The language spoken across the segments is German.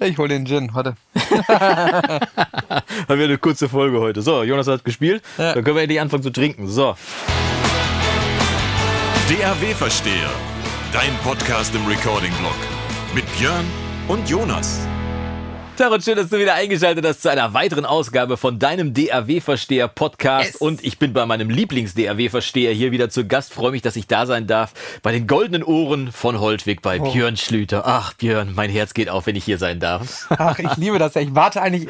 Ich hol den Gin, warte. Haben wir eine kurze Folge heute. So, Jonas hat gespielt. Ja. Dann können wir endlich anfangen zu trinken. So. DAW-Versteher. Dein Podcast im Recording-Blog. Mit Björn und Jonas. Und schön, dass du wieder eingeschaltet hast zu einer weiteren Ausgabe von deinem DAW-Versteher Podcast. Yes. Und ich bin bei meinem Lieblings-DAW-Versteher hier wieder zu Gast. Freue mich, dass ich da sein darf. Bei den goldenen Ohren von Holtwig bei Björn Schlüter. Ach, Björn, mein Herz geht auf, wenn ich hier sein darf. Ach, ich liebe das ja. Ich warte eigentlich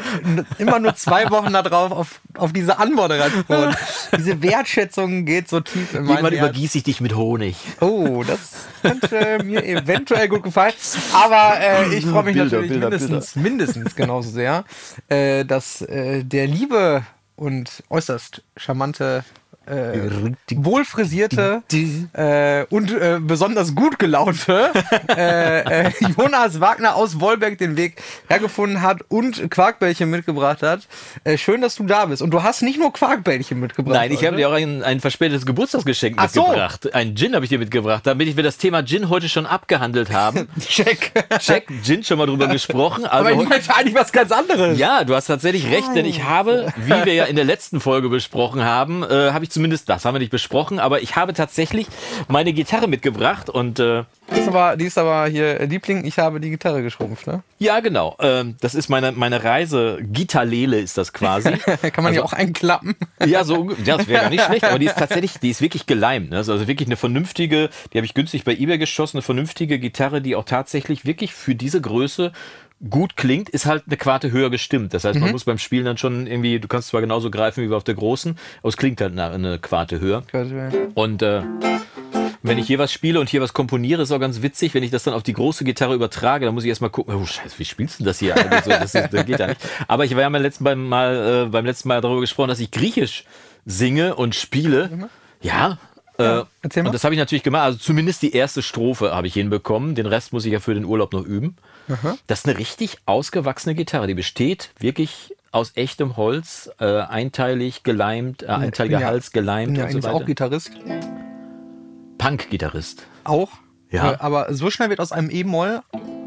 immer nur zwei Wochen darauf, auf, auf diese Anmoderation. Diese Wertschätzung geht so tief in mein Irgendwann Herz. übergieße ich dich mit Honig. Oh, das könnte mir eventuell gut gefallen. Aber äh, ich freue mich Bilder, natürlich Bilder, mindestens, mindestens genauso sehr, äh, dass äh, der liebe und äußerst charmante, äh, wohlfrisierte äh, und äh, besonders gut gelaunte äh, äh, Jonas Wagner aus Wolberg den Weg hergefunden hat und Quarkbällchen mitgebracht hat. Äh, schön, dass du da bist. Und du hast nicht nur Quarkbällchen mitgebracht. Nein, ich habe dir auch ein, ein verspätetes Geburtstagsgeschenk Ach so. mitgebracht. Ein Gin habe ich dir mitgebracht, damit wir das Thema Gin heute schon abgehandelt haben. Check. Check, Gin schon mal drüber gesprochen. Also Aber ich meinte eigentlich was ganz anderes. Ja, du hast tatsächlich recht, denn ich habe, wie wir ja in der letzten Folge besprochen haben, äh, habe ich zumindest, das haben wir nicht besprochen, aber ich habe tatsächlich meine Gitarre mitgebracht und äh, Die ist aber, die ist aber hier, äh, Liebling, ich habe die Gitarre geschrumpft, ne? ja, genau, ähm, das ist meine, meine Reise, Gitarlele ist das quasi. Kann man die auch einklappen? Ja, so, ja, das wäre gar nicht schlecht, aber die ist tatsächlich, die ist wirklich geleimt. Ne? Also wirklich eine vernünftige, die habe ich günstig bei eBay geschossen, eine vernünftige Gitarre, die auch tatsächlich wirklich für diese Größe gut klingt, ist halt eine Quarte höher gestimmt. Das heißt, man muss beim Spielen dann schon irgendwie, du kannst zwar genauso greifen wie auf der großen, aber es klingt halt eine, eine Quarte höher. Und äh, wenn ich hier was spiele und hier was komponiere, ist auch ganz witzig, wenn ich das dann auf die große Gitarre übertrage, dann muss ich erstmal gucken, oh scheiße, wie spielst du das hier? Also so, das, ist, das geht ja nicht. Aber ich war ja beim letzten Mal, äh, beim letzten Mal darüber gesprochen, dass ich Griechisch singe und spiele. Ja. Äh, erzähl mal. und das habe ich natürlich gemacht. Also zumindest die erste Strophe habe ich hinbekommen. Den Rest muss ich ja für den Urlaub noch üben. Das ist eine richtig ausgewachsene Gitarre. Die besteht wirklich aus echtem Holz, äh, einteilig geleimt, äh, einteiliger ja- Hals geleimt ja und so weiter. auch Gitarrist. Punk-Gitarrist. Auch? Ja. Äh, Aber so schnell wird aus einem E-Moll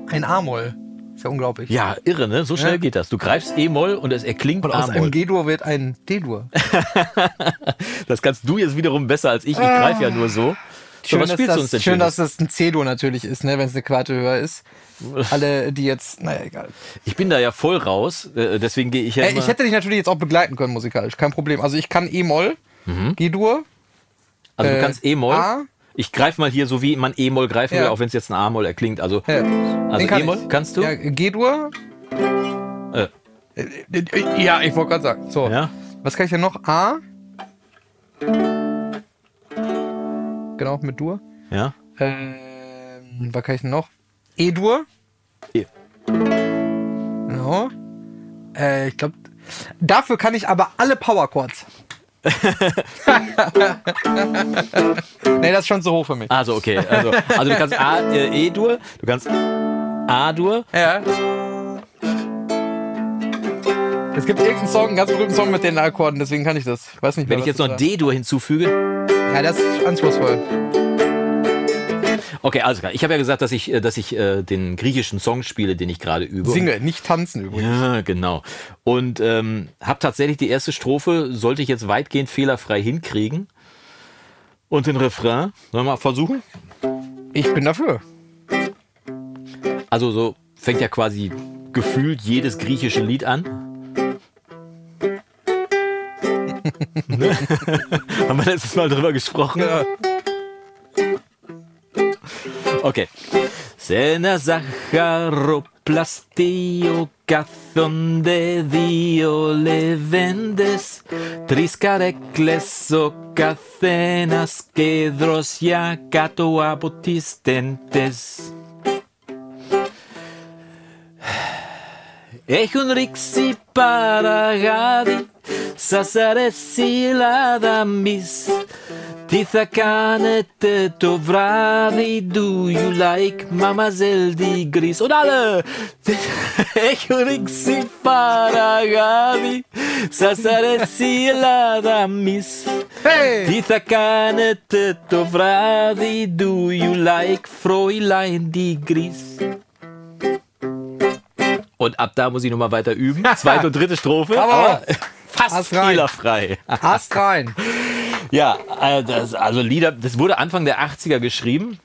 ein A-Moll. Ist ja unglaublich. Ja, irre, ne? So schnell Ja. geht das. Du greifst E-Moll und es erklingt Und aus einem. G-Dur wird ein D-Dur. Das kannst du jetzt wiederum besser als ich. Ich greife ja nur so. So, was dass spielst das, du uns denn schön, dass das ein C-Dur natürlich ist, ne, wenn es eine Quarte höher ist. Alle, die jetzt, naja, egal. Ich bin da ja voll raus, äh, deswegen gehe ich ja Äh, ich hätte dich natürlich jetzt auch begleiten können musikalisch, kein Problem. Also ich kann E-Moll, G-Dur, Also du äh, kannst E-Moll. Ich greife mal hier so wie man E-Moll greifen will, auch wenn es jetzt ein A-Moll erklingt. Also, also E-Moll ich. kannst du? Ja, G-Dur. Äh, Äh, Ja, ich wollte gerade sagen. So. Was kann ich denn noch? A. Genau, mit Dur. Ja? Ähm, was kann ich denn noch? E-Dur. E. Genau. Äh, ich glaube, dafür kann ich aber alle Power Chords. nee, das ist schon zu hoch für mich. Also, okay. Also, also du kannst A, äh, E-Dur, du kannst A-Dur. Ja. Es gibt irgendeinen Song, einen ganz berühmten Song mit den Akkorden, deswegen kann ich das. Weiß nicht, Wenn mehr, ich jetzt noch D-Dur hinzufüge. Ja, das ist anspruchsvoll. Okay, also klar. Ich habe ja gesagt, dass ich, äh, dass ich äh, den griechischen Song spiele, den ich gerade übe. Singe, nicht tanzen übrigens. Ja, genau. Und ähm, habe tatsächlich die erste Strophe, sollte ich jetzt weitgehend fehlerfrei hinkriegen. Und den Refrain, sollen wir mal versuchen? Ich bin dafür. Also so fängt ja quasi gefühlt jedes griechische Lied an. Ne? Haben wir letztes Mal drüber gesprochen? Ja. Okay. Σε ένα ζαχαροπλαστείο κάθονται δύο λεβέντες. Τρεις καρέκλες ο καθένας και δροσιά κάτω από τις τέντες. Έχουν ρίξει παραγάδι Σας αρέσει η λαδαμής Ti Tisakanete Tovrari, do you like mama de Gris? Und alle! Echurixi Paragadi, Sasaresi Ladamis. Hey! Tisakanete Tovrari, do you like Fräulein di Gris? Und ab da muss ich nochmal weiter üben. Zweite und dritte Strophe. Aber fast fehlerfrei. Hast rein. Ja, äh, das, also Lieder, das wurde Anfang der 80er geschrieben.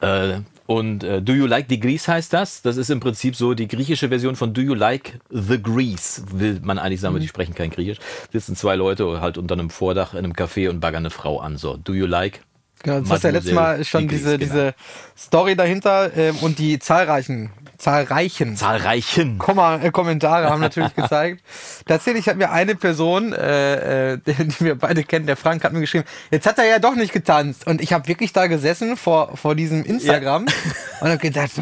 Äh, und äh, Do You Like the Grease heißt das. Das ist im Prinzip so die griechische Version von Do You Like the Grease, will man eigentlich sagen, weil die sprechen kein Griechisch. Sitzen zwei Leute halt unter einem Vordach in einem Café und baggern eine Frau an. So, Do You Like? Genau, das hast ja letztes Mal schon diese, genau. diese Story dahinter ähm, und die zahlreichen, zahlreichen Zahlreichen. Komma, äh, Kommentare haben natürlich gezeigt. Tatsächlich hat mir eine Person, äh, äh, die, wir beide kennen, der Frank, hat mir geschrieben, jetzt hat er ja doch nicht getanzt. Und ich habe wirklich da gesessen vor, vor diesem Instagram und habe gedacht,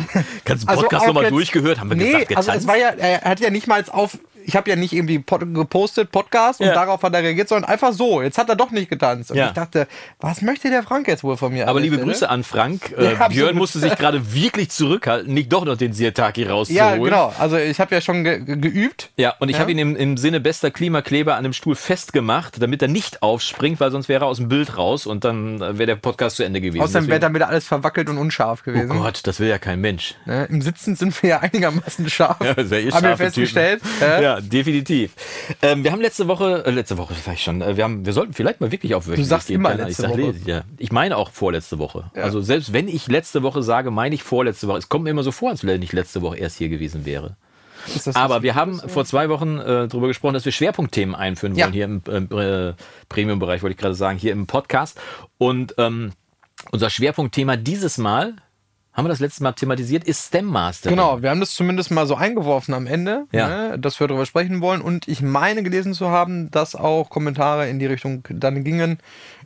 Kannst du den Podcast auch nochmal durchgehört? Haben wir nee, gesagt, also es getanzt? war ja, er hat ja nicht mal auf, ich habe ja nicht irgendwie pod gepostet, Podcast und Ja. darauf hat er reagiert, sondern einfach so. Jetzt hat er doch nicht getanzt. Und Ja. ich dachte, was möchte der Frank jetzt wohl von mir? Aber liebe Stelle? Grüße an Frank. Ja, Äh, Björn musste sich gerade wirklich zurückhalten, nicht doch noch den Sirtaki rauszuholen. Ja, genau. Also ich habe ja schon ge ge geübt. Ja, und ich habe ihn im, im Sinne bester Klimakleber an dem Stuhl festgemacht, damit er nicht aufspringt, weil sonst wäre er aus dem Bild raus und dann äh, wäre der Podcast zu Ende gewesen. Außerdem wäre wieder alles verwackelt und unscharf Oh gewesen. Gott, das will ja kein Mensch. Ne? Im Sitzen sind wir ja einigermaßen scharf. Ja, sehr eh haben wir festgestellt. Typen. Ja. Ja, definitiv. Ähm, wir haben letzte Woche, äh, letzte Woche vielleicht schon, äh, wir, haben, wir sollten vielleicht mal wirklich auf wöchentlich sagst gehen. immer letzte ich sag, Woche. Ja, ich meine auch vorletzte Woche. Also selbst wenn ich letzte Woche sage, meine ich vorletzte Woche. Es kommt mir immer so vor, als wenn ich letzte Woche erst hier gewesen wäre. Aber wir haben vor zwei Wochen äh, darüber gesprochen, dass wir Schwerpunktthemen einführen Ja. wollen hier im äh, Premium-Bereich, wollte ich gerade sagen, hier im Podcast. Und ähm, unser Schwerpunktthema dieses Mal, haben wir das letzte Mal thematisiert, ist STEM Mastering. Genau, wir haben das zumindest mal so eingeworfen am Ende, Ja. ne, dass wir darüber sprechen wollen. Und ich meine gelesen zu haben, dass auch Kommentare in die Richtung dann gingen.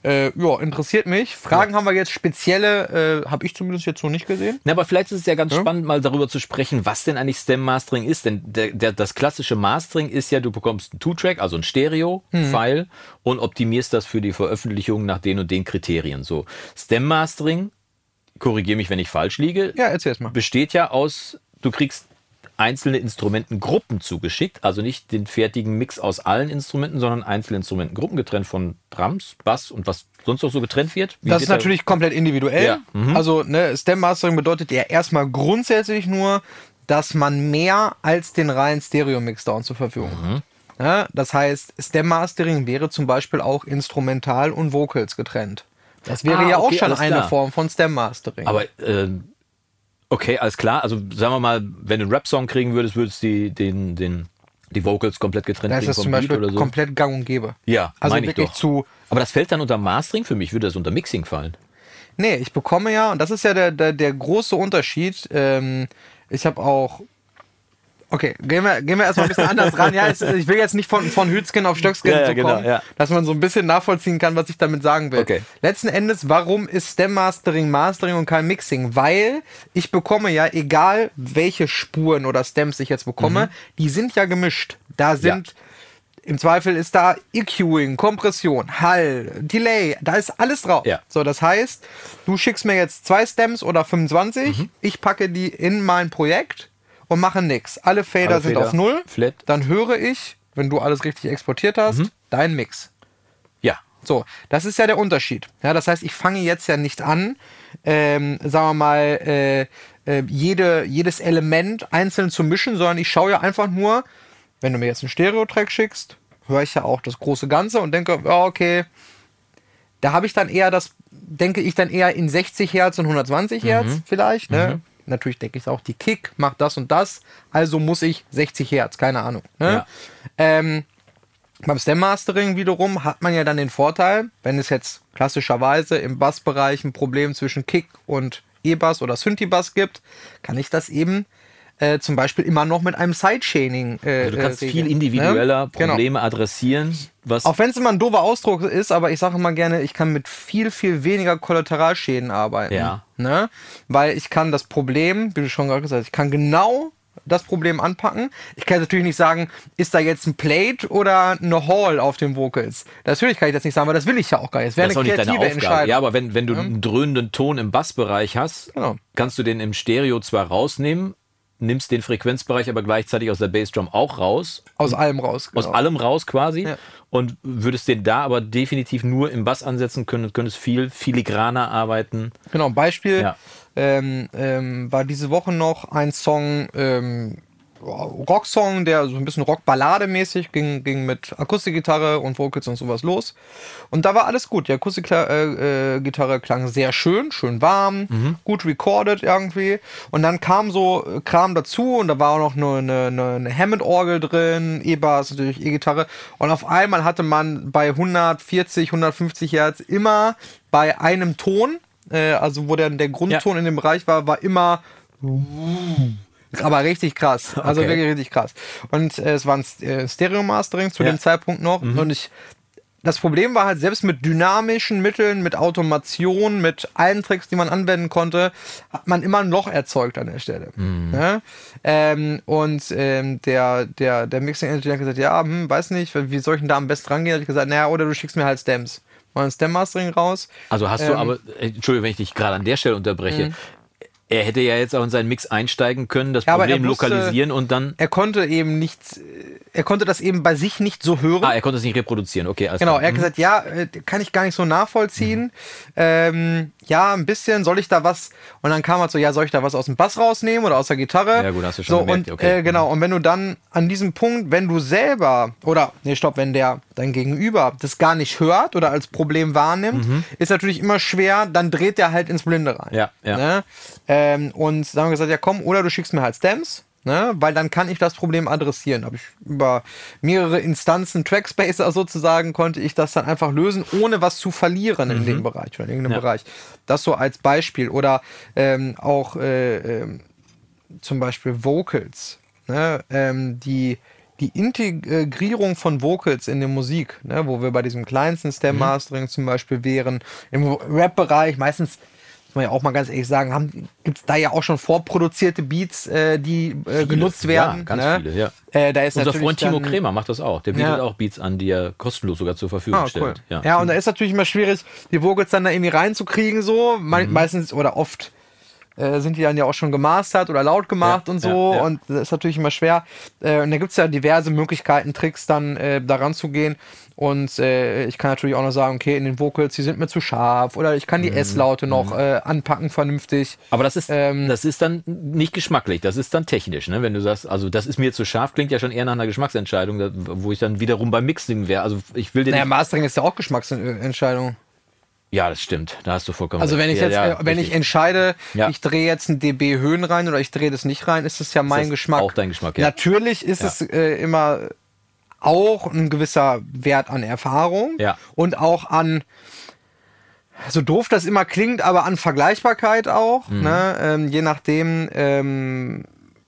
Äh, ja, interessiert mich. Fragen haben wir jetzt spezielle, äh, habe ich zumindest jetzt so nicht gesehen. Na, aber vielleicht ist es ja ganz spannend, mal darüber zu sprechen, was denn eigentlich STEM Mastering ist. Denn der, der, das klassische Mastering ist ja, du bekommst einen Two-Track, also ein Stereo-File und optimierst das für die Veröffentlichung nach den und den Kriterien. So, STEM Mastering, korrigiere mich, wenn ich falsch liege, Ja, erzähl es mal. besteht ja aus, du kriegst einzelne Instrumentengruppen zugeschickt, also nicht den fertigen Mix aus allen Instrumenten, sondern einzelne Instrumentengruppen getrennt von Drums, Bass und was sonst noch so getrennt wird. Wie Das ist da- natürlich komplett individuell. Ja, mhm. Also ne, STEM Mastering bedeutet ja erstmal grundsätzlich nur, dass man mehr als den reinen Stereo-Mixdown zur Verfügung Mhm. hat. Ja, das heißt, STEM Mastering wäre zum Beispiel auch Instrumental und Vocals getrennt. Das wäre Ah, ja auch okay, schon alles eine klar. Form von STEM Mastering. Aber äh, okay, alles klar. Also sagen wir mal, wenn du einen Rap-Song kriegen würdest, würdest du die, den, den, die Vocals komplett getrennt da ist kriegen das vom zum Beat Beispiel oder so. komplett gang und gäbe. Ja, also meine ich wirklich doch. zu. Aber das fällt dann unter Mastering? Für mich würde das unter Mixing fallen. Nee, ich bekomme ja, und das ist ja der, der, der große Unterschied. Ähm, ich habe auch. Okay, gehen wir, gehen wir erstmal ein bisschen anders ran. Ja, es, ich will jetzt nicht von, von Hützgen auf Stöckskin Ja, ja, genau, kommen, ja. dass man so ein bisschen nachvollziehen kann, was ich damit sagen will. Okay. Letzten Endes, warum ist Stem Mastering Mastering und kein Mixing? Weil ich bekomme ja, egal welche Spuren oder Stems ich jetzt bekomme, Mhm. die sind ja gemischt. Da sind im Zweifel ist da EQing, Kompression, Hall, Delay, da ist alles drauf. Ja. So, das heißt, du schickst mir jetzt zwei Stems oder 25, Mhm. ich packe die in mein Projekt und mache nix. Alle Fader Alle sind Fader auf Null. flat. Dann höre ich, wenn du alles richtig exportiert hast, Mhm. deinen Mix. Ja. So, das ist ja der Unterschied. Ja, das heißt, ich fange jetzt ja nicht an, ähm, sagen wir mal, äh, äh, jede, jedes Element einzeln zu mischen, sondern ich schaue ja einfach nur, wenn du mir jetzt einen Stereo-Track schickst, höre ich ja auch das große Ganze und denke, ja, okay, da habe ich dann eher das, denke ich dann eher in 60 Hertz und 120 Hertz vielleicht. Ne? Natürlich denke ich auch, die Kick macht das und das, also muss ich 60 Hertz, keine Ahnung. Ne? Ja. Ähm, beim Stem Mastering wiederum hat man ja dann den Vorteil, wenn es jetzt klassischerweise im Bassbereich ein Problem zwischen Kick und E-Bass oder Synthi-Bass gibt, kann ich das eben äh, zum Beispiel immer noch mit einem Sidechaining äh, Also du kannst äh, viel regeln, individueller ne? Genau. Probleme adressieren. Was Auch wenn es immer ein doofer Ausdruck ist, aber ich sage immer gerne, ich kann mit viel, viel weniger Kollateralschäden arbeiten. Ja. Ne? Weil ich kann das Problem, wie du schon gerade gesagt hast, ich kann genau das Problem anpacken. Ich kann natürlich nicht sagen, ist da jetzt ein Plate oder eine Hall auf den Vocals. Natürlich kann ich das nicht sagen, weil das will ich ja auch gar nicht. Das wäre das ist auch eine nicht deine kreative Aufgabe. Entscheidung. Ja, aber wenn, wenn du einen dröhnenden Ton im Bassbereich hast, Genau. kannst du den im Stereo zwar rausnehmen, nimmst den Frequenzbereich aber gleichzeitig aus der Bassdrum auch raus, Aus allem raus. aus genau. allem raus quasi Ja. und würdest den da aber definitiv nur im Bass ansetzen können, könntest viel filigraner arbeiten. Genau, Beispiel Ja. ähm, ähm, war diese Woche noch ein Song, ähm, Rocksong, der so ein bisschen Rockballade-mäßig ging, ging mit Akustikgitarre und Vocals und sowas los. Und da war alles gut. Die Akustikgitarre äh, äh, klang sehr schön, schön warm, mhm. gut recorded irgendwie. Und dann kam so Kram dazu und da war auch noch eine, eine, eine Hammond-Orgel drin, E-Bass, natürlich E-Gitarre. Und auf einmal hatte man bei 140, 150 Hertz immer bei einem Ton, äh, also wo der, der Grundton ja. in dem Bereich war, war immer aber richtig krass. Also okay. wirklich richtig krass. Und äh, es war ein äh, Stereo-Mastering zu ja. dem Zeitpunkt noch. Mhm. Und ich, das Problem war halt, selbst mit dynamischen Mitteln, mit Automation, mit allen Tricks, die man anwenden konnte, hat man immer ein Loch erzeugt an der Stelle. Mhm. Ja? Ähm, und ähm, der, der, der Mixing-Engineer hat gesagt, ja, hm, weiß nicht, wie soll ich denn da am besten rangehen? Hat ich gesagt, naja, oder du schickst mir halt Stems mal ein Stem-Mastering raus. Also hast du ähm, aber, äh, Entschuldigung, wenn ich dich gerade an der Stelle unterbreche, mhm. Er hätte ja jetzt auch in seinen Mix einsteigen können, das ja, Problem wusste, lokalisieren und dann. Er konnte eben nicht, er konnte das eben bei sich nicht so hören. Ah, er konnte es nicht reproduzieren, okay. Genau, klar. er hat mhm. gesagt, ja, äh, kann ich gar nicht so nachvollziehen. Mhm. Ähm, ja, ein bisschen, soll ich da was? Und dann kam er so, ja, soll ich da was aus dem Bass rausnehmen oder aus der Gitarre? Ja, gut, hast du schon so, gemerkt, und, okay. Äh, genau, und wenn du dann an diesem Punkt, wenn du selber, oder, nee, stopp, wenn der dein Gegenüber das gar nicht hört oder als Problem wahrnimmt, mhm. ist natürlich immer schwer, dann dreht der halt ins Blinde rein. Ja, ja. Ne? Ähm, und dann haben wir gesagt, ja komm, oder du schickst mir halt Stems, ne? weil dann kann ich das Problem adressieren. Habe ich über mehrere Instanzen, Trackspacer sozusagen, konnte ich das dann einfach lösen, ohne was zu verlieren mhm. in dem Bereich oder in irgendeinem ja. Bereich. Das so als Beispiel. Oder ähm, auch äh, äh, zum Beispiel Vocals, ne? ähm, die die Integrierung von Vocals in der Musik, ne, wo wir bei diesem kleinsten Stem Mastering mhm. zum Beispiel wären, im Rap-Bereich meistens man ja auch mal ganz ehrlich sagen, gibt es da ja auch schon vorproduzierte Beats, äh, die äh, viele, genutzt werden. Ja, ganz ne? viele, ja. Äh, da ist Unser Freund Timo Kremer macht das auch. Der bietet ja. auch Beats an, die er kostenlos sogar zur Verfügung ah, stellt. Cool. Ja. ja, und da ist natürlich immer schwierig, die Vocals dann da irgendwie reinzukriegen, so. Me mhm. Meistens oder oft äh, sind die dann ja auch schon gemastert oder laut gemacht ja, und so. Ja, ja. Und das ist natürlich immer schwer. Äh, und da gibt es ja diverse Möglichkeiten, Tricks dann äh, daran zu gehen. Und äh, ich kann natürlich auch noch sagen, okay, in den Vocals, die sind mir zu scharf. Oder ich kann die mhm. S-Laute noch mhm. äh, anpacken vernünftig. Aber das ist, ähm, das ist dann nicht geschmacklich, das ist dann technisch, ne? Wenn du sagst, also das ist mir zu scharf, klingt ja schon eher nach einer Geschmacksentscheidung, wo ich dann wiederum beim Mixing wäre. Also ich will den. Naja, Mastering ist ja auch Geschmacksentscheidung. Ja, das stimmt. Da hast du vollkommen Also wenn ich jetzt, ja, ja, wenn ich entscheide, ja. ich drehe jetzt ein dB Höhen rein oder ich drehe das nicht rein, ist das ja mein das Geschmack. Auch dein Geschmack, ja. Natürlich ist es äh, immer auch ein gewisser Wert an Erfahrung ja. und auch an so doof das immer klingt, aber an Vergleichbarkeit auch. Mhm. Ne? Ähm, je nachdem, ähm,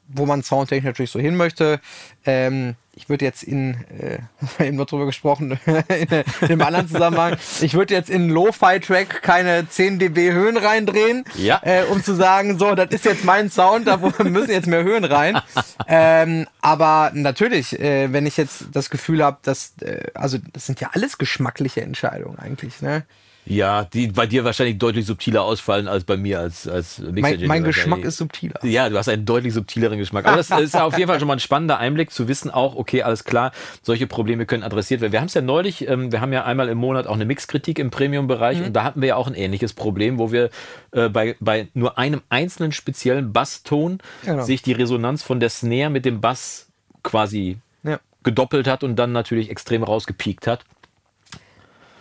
wo man soundtechnisch natürlich so hin möchte. Ähm, ich würde jetzt in, äh, eben noch drüber gesprochen, in, in einem anderen Zusammenhang, ich würde jetzt in Lo-Fi-Track keine 10 dB Höhen reindrehen, ja. äh, um zu sagen, so, das ist jetzt mein Sound, da müssen jetzt mehr Höhen rein. ähm, aber natürlich, äh, wenn ich jetzt das Gefühl habe, dass, äh, also das sind ja alles geschmackliche Entscheidungen eigentlich, ne? Ja, die bei dir wahrscheinlich deutlich subtiler ausfallen als bei mir als, als Mein, mein Geschmack ist subtiler. Ja, du hast einen deutlich subtileren Geschmack. Aber das ist auf jeden Fall schon mal ein spannender Einblick zu wissen, auch, okay, alles klar, solche Probleme können adressiert werden. Wir haben es ja neulich, ähm, wir haben ja einmal im Monat auch eine Mixkritik im Premium-Bereich mhm. und da hatten wir ja auch ein ähnliches Problem, wo wir äh, bei, bei nur einem einzelnen speziellen Basston genau. sich die Resonanz von der Snare mit dem Bass quasi ja. gedoppelt hat und dann natürlich extrem rausgepiekt hat.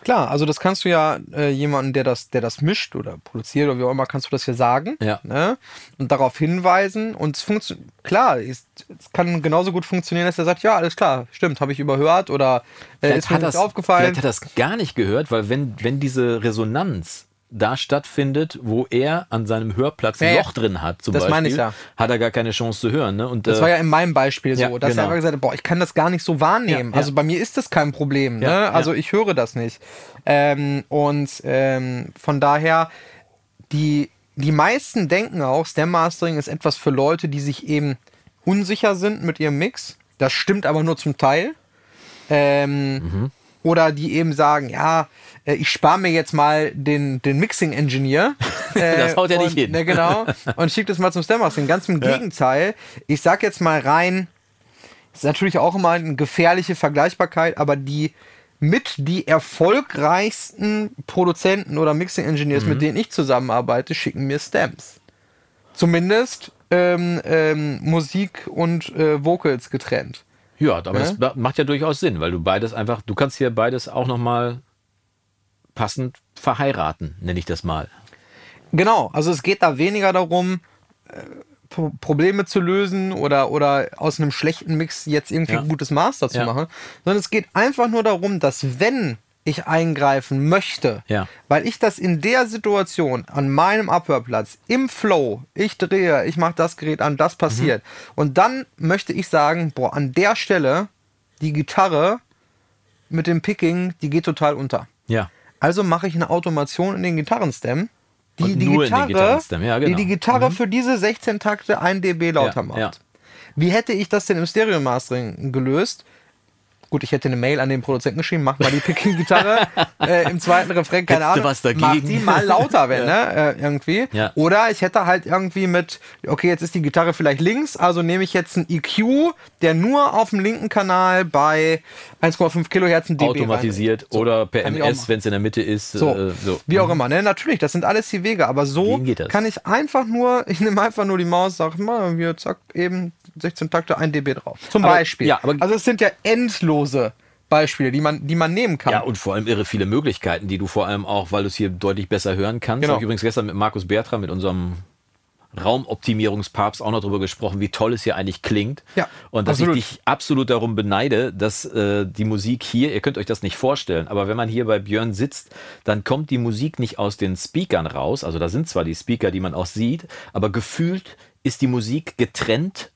Klar, also das kannst du ja äh, jemanden, der das, der das mischt oder produziert oder wie auch immer, kannst du das ja sagen ja. Ne? und darauf hinweisen. Und es funktioniert, klar, es, es, kann genauso gut funktionieren, dass er sagt, ja, alles klar, stimmt, habe ich überhört oder äh, ist mir das, aufgefallen. Vielleicht hat das gar nicht gehört, weil wenn, wenn diese Resonanz da stattfindet, wo er an seinem Hörplatz ein ja, Loch drin hat, zum das Beispiel, meine ich ja. hat er gar keine Chance zu hören. Ne? Und, das äh, war ja in meinem Beispiel so, ja, dass genau. er einfach gesagt hat, boah, ich kann das gar nicht so wahrnehmen. Ja, also bei mir ist das kein Problem. Ne? Also ich höre das nicht. Ähm, und ähm, von daher, die, die meisten denken auch, Stem Mastering ist etwas für Leute, die sich eben unsicher sind mit ihrem Mix. Das stimmt aber nur zum Teil. Ähm, mhm. Oder die eben sagen, ja, ich spare mir jetzt mal den, den Mixing-Engineer. Äh, das haut ja nicht hin. Ne, genau. Und schickt es mal zum Stem-Mastering. Ganz im ja. Gegenteil. Ich sag jetzt mal rein, ist natürlich auch immer eine gefährliche Vergleichbarkeit, aber die mit die erfolgreichsten Produzenten oder Mixing-Engineers, mhm. mit denen ich zusammenarbeite, schicken mir Stems. Zumindest ähm, ähm, Musik und äh, Vocals getrennt. Ja, aber ja? das macht ja durchaus Sinn, weil du beides einfach, du kannst hier beides auch nochmal passend verheiraten, nenne ich das mal. Genau, also es geht da weniger darum, äh, Probleme zu lösen oder, oder aus einem schlechten Mix jetzt irgendwie ja. ein gutes Master zu ja. machen, sondern es geht einfach nur darum, dass wenn ich eingreifen möchte, ja. weil ich das in der Situation an meinem Abhörplatz im Flow, ich drehe, ich mache das Gerät an, das passiert mhm. und dann möchte ich sagen, boah, an der Stelle die Gitarre mit dem Picking, die geht total unter. Ja. Also mache ich eine Automation in den Gitarrenstem, die die Gitarre, ja, genau. die die Gitarre mhm. für diese 16 Takte 1 dB lauter ja, macht. Ja. Wie hätte ich das denn im Stereo Mastering gelöst? Gut, ich hätte eine Mail an den Produzenten geschrieben, mach mal die Picking-Gitarre äh, im zweiten Refrain, keine Ahnung. Was dagegen? Mach die mal lauter, wenn, ja. ne? Äh, irgendwie. Ja. Oder ich hätte halt irgendwie mit, okay, jetzt ist die Gitarre vielleicht links, also nehme ich jetzt einen EQ, der nur auf dem linken Kanal bei 1,5 Kilohertz ein dB Automatisiert so, oder per MS, wenn es in der Mitte ist. So, äh, so. wie auch mhm. immer. Ne? Natürlich, das sind alles die Wege, aber so kann ich einfach nur, ich nehme einfach nur die Maus, sag mal, hier, zack, eben 16 Takte, 1 dB drauf. Zum aber, Beispiel. Ja, aber also es sind ja endlose Beispiele, die man, die man nehmen kann. Ja, und vor allem irre viele Möglichkeiten, die du vor allem auch, weil du es hier deutlich besser hören kannst. Genau. Habe ich übrigens gestern mit Markus Bertram, mit unserem Raumoptimierungspapst auch noch darüber gesprochen, wie toll es hier eigentlich klingt. Ja, und dass absolut. ich dich absolut darum beneide, dass äh, die Musik hier, ihr könnt euch das nicht vorstellen, aber wenn man hier bei Björn sitzt, dann kommt die Musik nicht aus den Speakern raus. Also da sind zwar die Speaker, die man auch sieht, aber gefühlt ist die Musik getrennt